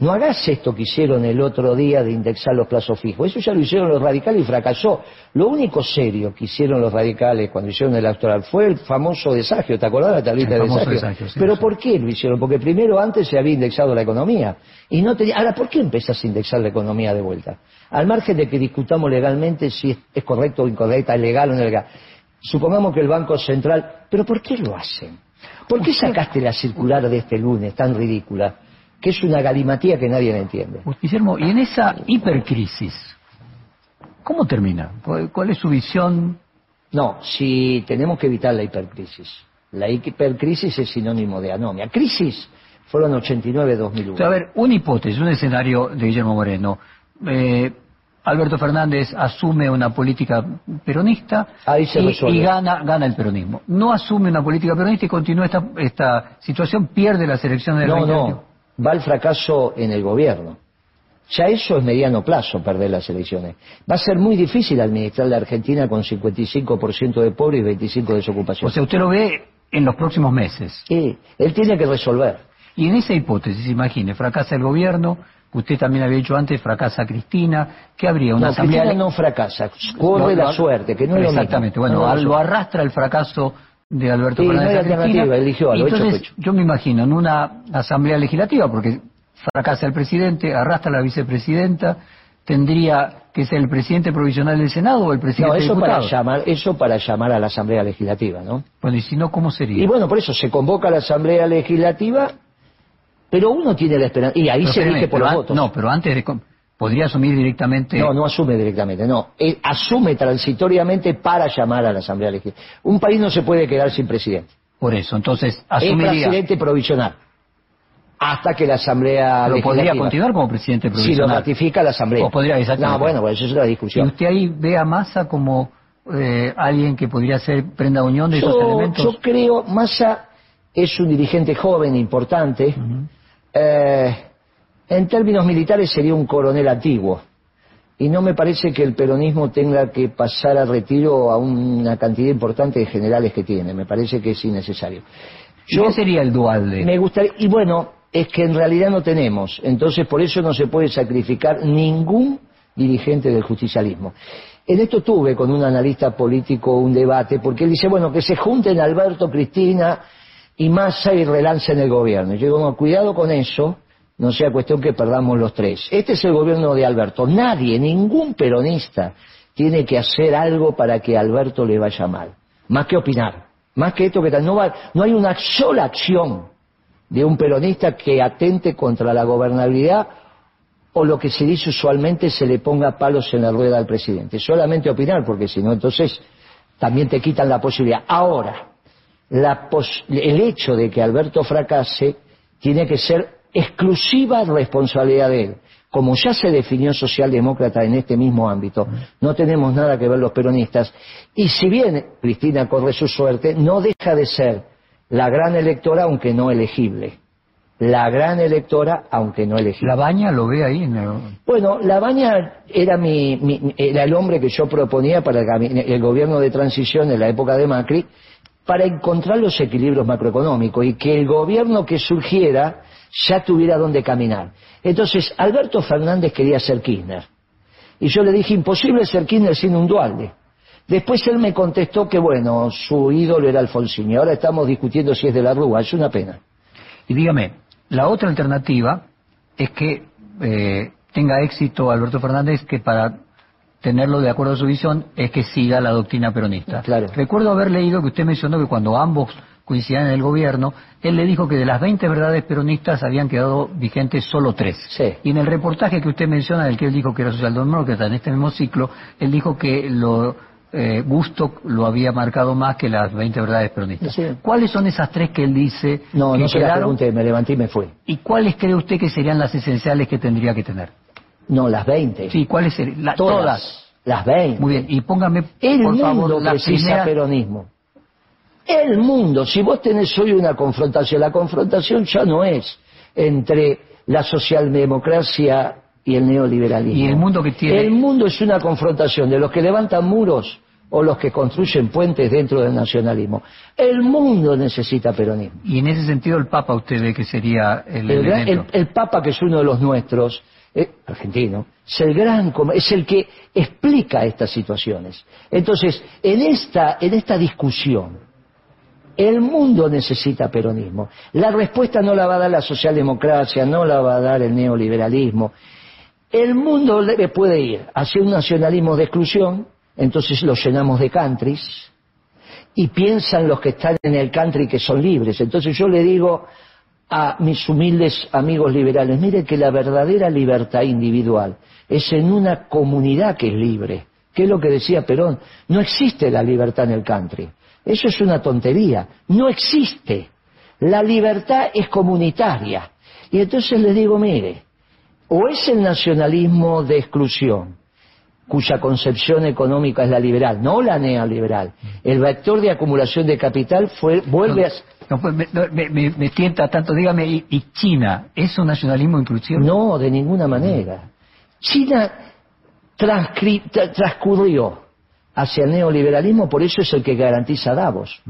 No hagas esto que hicieron el otro día de indexar los plazos fijos. Eso ya lo hicieron los radicales y fracasó. Lo único serio que hicieron los radicales cuando hicieron el electoral fue el famoso desagio. ¿Te acordás de la tablita de desagio? desagio, sí, Pero sí. ¿por qué lo hicieron? Porque primero antes se había indexado la economía. Y no tenía... Ahora, ¿por qué empezás a indexar la economía de vuelta? Al margen de que discutamos legalmente si es, es correcto o incorrecta, es legal o no legal. Supongamos que el Banco Central... ¿Pero por qué lo hacen? ¿Por qué sacaste la circular de este lunes tan ridícula? Que es una galimatía que nadie la entiende. Guillermo, y en esa hipercrisis, ¿cómo termina? ¿Cuál, cuál es su visión? No, si tenemos que evitar la hipercrisis. La hipercrisis es sinónimo de anomia. Crisis fueron 89-2001. O sea, a ver, una hipótesis, un escenario de Guillermo Moreno. Eh, Alberto Fernández asume una política peronista Ahí se y, gana, gana el peronismo. No asume una política peronista y continúa esta, esta situación, pierde las elecciones del No, 20 no, va al fracaso en el gobierno. Ya eso es mediano plazo, perder las elecciones. Va a ser muy difícil administrar la Argentina con 55% de pobres y 25% de desocupación. O sea, usted lo ve en los próximos meses. Sí, él tiene que resolver. Y en esa hipótesis, imagine, fracasa el gobierno, usted también había dicho antes, fracasa Cristina, ¿qué habría? Una No, asamblea... Cristina no fracasa, corre Lo- la suerte, que no es lo mismo. Exactamente, bueno, No lo arrastra el fracaso de Alberto Sí, no Fernández Cristina. alternativa, eligió algo, Y hecho Entonces, hecho. yo me imagino en una asamblea legislativa, porque fracasa el presidente, arrastra a la vicepresidenta, tendría que ser el presidente provisional del Senado o el No, presidente eso para, llamar, eso para llamar a la Asamblea Legislativa, ¿no? Bueno, y si no, ¿cómo sería? Y bueno, por eso se convoca a la Asamblea Legislativa, pero uno tiene la esperanza. Y ahí Pero se elige por los votos. No, pero antes de... ¿Podría asumir directamente...? No, no asume directamente, no. Él asume transitoriamente para llamar a la Asamblea Legislativa. Un país no se puede quedar sin presidente. Por eso, entonces Es asumiría... presidente provisional. Hasta que la Asamblea Pero podría Legislativa... continuar como presidente Si lo provisional. ratifica la Asamblea. O podría, exactamente. No, bueno, pues eso es ¿Y discusión. usted ahí ve a Massa como eh, alguien que podría ser prenda unión de esos elementos? yo creo, Massa es un dirigente joven, importante. Eh, en términos militares sería un coronel antiguo. Y no me parece que el peronismo tenga que pasar a retiro a una cantidad importante de generales que tiene. Me parece que es innecesario. ¿Y ¿Qué sería el dual de...? Me gustaría, y bueno, es que en realidad no tenemos, entonces por eso no se puede sacrificar ningún dirigente del justicialismo. En esto tuve con un analista político un debate, porque él dice, bueno, que se junten Alberto, Cristina y Massa y relancen el gobierno. Yo digo, no, cuidado con eso, no sea cuestión que perdamos los tres. Este es el gobierno de Alberto. Nadie, ningún peronista tiene que hacer algo para que Alberto le vaya mal, más que opinar, más que esto que tal. No, va- no hay una sola acción de un peronista que atente contra la gobernabilidad o lo que se dice usualmente se le ponga palos en la rueda al presidente. Solamente opinar, porque si no, entonces también te quitan la posibilidad. Ahora, la el hecho de que Alberto fracase tiene que ser exclusiva responsabilidad de él. Como ya se definió socialdemócrata en este mismo ámbito, no tenemos nada que ver los peronistas. Y si bien Cristina corre su suerte, no deja de ser la gran electora, aunque no elegible. La gran electora, aunque no elegible. ¿La baña lo ve ahí? El- Bueno, Labaña era, mi, mi- era el hombre que yo proponía para el, el gobierno de transición en la época de Macri para encontrar los equilibrios macroeconómicos y que el gobierno que surgiera ya tuviera dónde caminar. Entonces, Alberto Fernández quería ser Kirchner. Y yo le dije, imposible ser Kirchner sin un dualde. Después él me contestó que, bueno, su ídolo era Alfonsín. Y ahora estamos discutiendo si es de la Rúa. Es una pena. Y dígame, la otra alternativa es que eh, tenga éxito Alberto Fernández, que para tenerlo de acuerdo a su visión es que siga la doctrina peronista. Claro. Recuerdo haber leído que usted mencionó que cuando ambos coincidían en el gobierno, él le dijo que de las 20 verdades peronistas habían quedado vigentes solo tres. Sí. Y en el reportaje que usted menciona, en el que él dijo que era socialdemócrata en este mismo ciclo, él dijo que lo eh, Gusto lo había marcado más que las 20 verdades peronistas. Sí. ¿Cuáles son esas tres que él dice No, que no se la quedaron? pregunté, me levanté y me fui. ¿Y cuáles cree usted que serían las esenciales que tendría que tener? No, las 20. Sí, ¿cuáles serían? La- todas. todas. Las 20. Muy bien, y póngame, El por mundo favor, la precisa primera... peronismo. El mundo, si vos tenés hoy una confrontación, la confrontación ya no es entre la socialdemocracia y el neoliberalismo. Y el mundo que tiene- El mundo es una confrontación de los que levantan muros o los que construyen puentes dentro del nacionalismo. El mundo necesita peronismo. Y en ese sentido el Papa usted ve que sería el, el- el Papa, que es uno de los nuestros, eh, argentino, es el gran, es el que explica estas situaciones. Entonces, en esta, en esta discusión, el mundo necesita peronismo. La respuesta no la va a dar la socialdemocracia, no la va a dar el neoliberalismo. El mundo puede ir hacia un nacionalismo de exclusión, entonces lo llenamos de countries, y piensan los que están en el country que son libres. Entonces yo le digo a mis humildes amigos liberales, mire que la verdadera libertad individual es en una comunidad que es libre. ¿Qué es lo que decía Perón? No existe la libertad en el country. Eso es una tontería. No existe. La libertad es comunitaria. Y entonces les digo, mire, o es el nacionalismo de exclusión, cuya concepción económica es la liberal, no la neoliberal. El vector de acumulación de capital fue, vuelve a... No, pues, me, me- me- me tienta tanto, dígame, ¿y, y China es un nacionalismo inclusivo? No, de ninguna manera. China transcurrió hacia el neoliberalismo, por eso es el que garantiza Davos.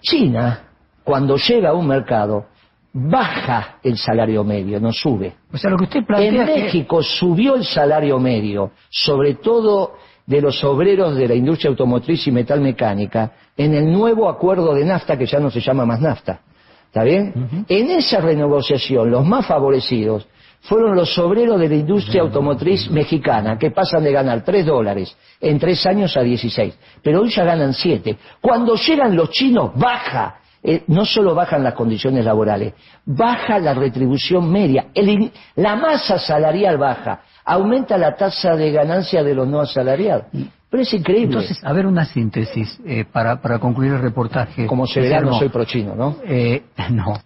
China, cuando llega a un mercado, baja el salario medio, no sube. O sea, lo que usted En plantea que- México subió el salario medio, sobre todo de los obreros de la industria automotriz y metalmecánica, en el nuevo acuerdo de NAFTA, que ya no se llama más NAFTA. ¿Está bien? En esa renegociación, los más favorecidos fueron los obreros de la industria automotriz mexicana, que pasan de ganar 3 dólares en tres años a 16. Pero hoy ya ganan 7. Cuando llegan los chinos, baja. Eh, no solo bajan las condiciones laborales, baja la retribución media, el la masa salarial baja, aumenta la tasa de ganancia de los no asalariados. Pero es increíble. Entonces, a ver una síntesis eh, para, para concluir el reportaje. Como se verá, no soy prochino, ¿no? Eh, [laughs] no.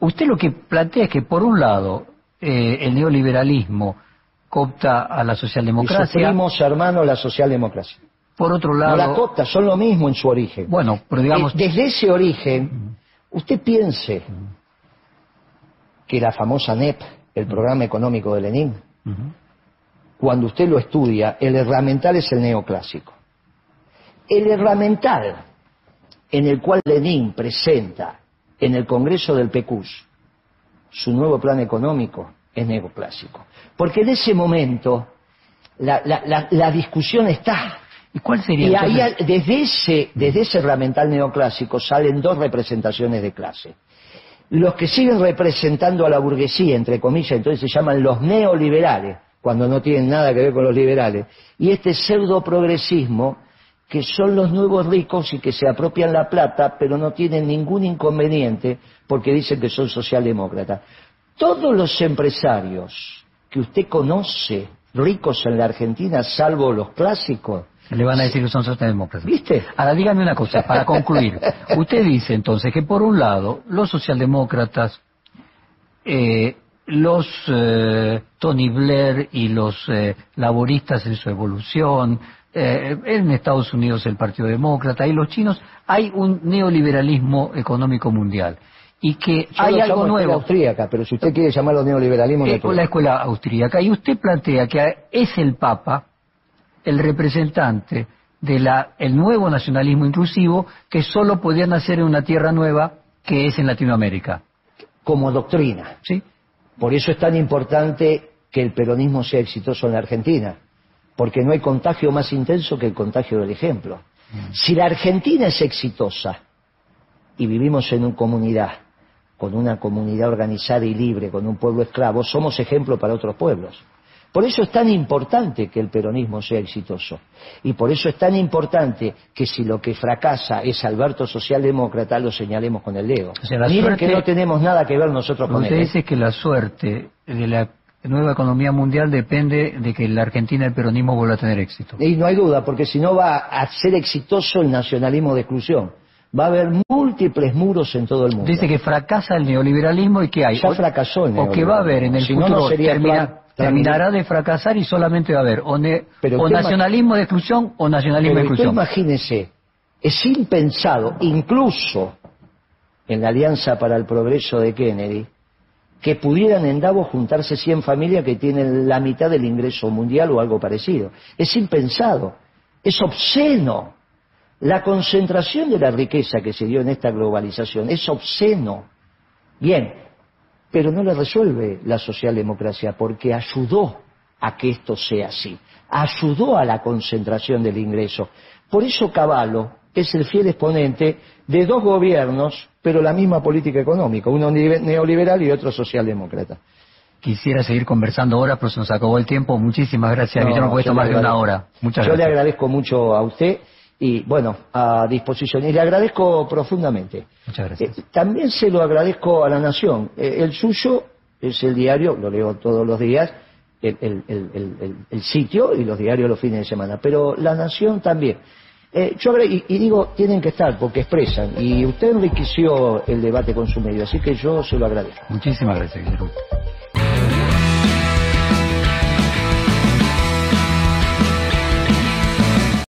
Usted lo que plantea es que, por un lado, eh, el neoliberalismo coopta a la Y socialdemocracia, primos hermanos la socialdemocracia. Por otro No lado... la coopta, son lo mismo en su origen. Bueno, pero digamos... Eh, Desde ese origen, usted piense que la famosa NEP, el programa económico de Lenin, cuando usted lo estudia, el herramental es el neoclásico. El herramental en el cual Lenin presenta en el Congreso del PECUS su nuevo plan económico es neoclásico. Porque en ese momento la, la- la- la discusión está. ¿Y cuál sería Y ahí, desde ese, desde ese herramental neoclásico salen dos representaciones de clase. Los que siguen representando a la burguesía, entre comillas, entonces se llaman los neoliberales, cuando no tienen nada que ver con los liberales. Y este pseudo progresismo, que son los nuevos ricos y que se apropian la plata, pero no tienen ningún inconveniente porque dicen que son socialdemócratas. Todos los empresarios que usted conoce, ricos en la Argentina, salvo los clásicos, Le van a decir que son socialdemócratas. ¿viste? Ahora dígame una cosa, para concluir. [laughs] Usted dice entonces que por un lado los socialdemócratas, eh, los eh, Tony Blair y los eh, laboristas en su evolución, eh, en Estados Unidos el Partido Demócrata y los chinos, hay un neoliberalismo económico mundial. Y que Yo hay algo nuevo. austríaca, pero si usted quiere llamarlo neoliberalismo, Eh, la escuela austríaca. Y usted plantea que es el Papa el representante del el nuevo nacionalismo inclusivo que solo podía nacer en una tierra nueva que es en Latinoamérica. como doctrina. ¿Sí? Por eso es tan importante que el peronismo sea exitoso en la Argentina, porque no hay contagio más intenso que el contagio del ejemplo. Si la Argentina es exitosa y vivimos en una comunidad, con una comunidad organizada y libre, con un pueblo esclavo, somos ejemplo para otros pueblos. Por eso es tan importante que el peronismo sea exitoso. Y por eso es tan importante que si lo que fracasa es Alberto socialdemócrata, lo señalemos con el dedo. O sea, Miren suerte- que no tenemos nada que ver nosotros con Usted él. ¿eh? dice que la suerte de la nueva economía mundial depende de que la Argentina el peronismo vuelva a tener éxito. Y no hay duda, porque si no va a ser exitoso el nacionalismo de exclusión. Va a haber múltiples muros en todo el mundo. Dice que fracasa el neoliberalismo y que hay. Ya fracasó el O que va a haber en el Si no, no futuro, sería termina- terminará de fracasar y solamente va a haber o, ne- o nacionalismo de exclusión o nacionalismo de exclusión. imagínese, es impensado, incluso en la Alianza para el Progreso de Kennedy, que pudieran en Davos juntarse 100 familias que tienen la mitad del ingreso mundial o algo parecido. Es impensado. Es obsceno. La concentración de la riqueza que se dio en esta globalización es obsceno. Bien, pero no le resuelve la socialdemocracia porque ayudó a que esto sea así, ayudó a la concentración del ingreso. Por eso Caballo es el fiel exponente de dos gobiernos, pero la misma política económica, uno neoliberal y otro socialdemócrata. Quisiera seguir conversando ahora, pero se nos acabó el tiempo. Muchísimas gracias, no, Guillermo, tomar de una hora. Muchas yo le agradezco mucho a usted y, bueno, a disposición. Y le agradezco profundamente. Muchas gracias. Eh, también se lo agradezco a la Nación. Eh, el suyo es el diario, lo leo todos los días, el, sitio y los diarios los fines de semana, pero la Nación también. Eh, yo y, y, digo, tienen que estar porque expresan y usted enriqueció el debate con su medio, así que yo se lo agradezco. Muchísimas gracias, Guillermo.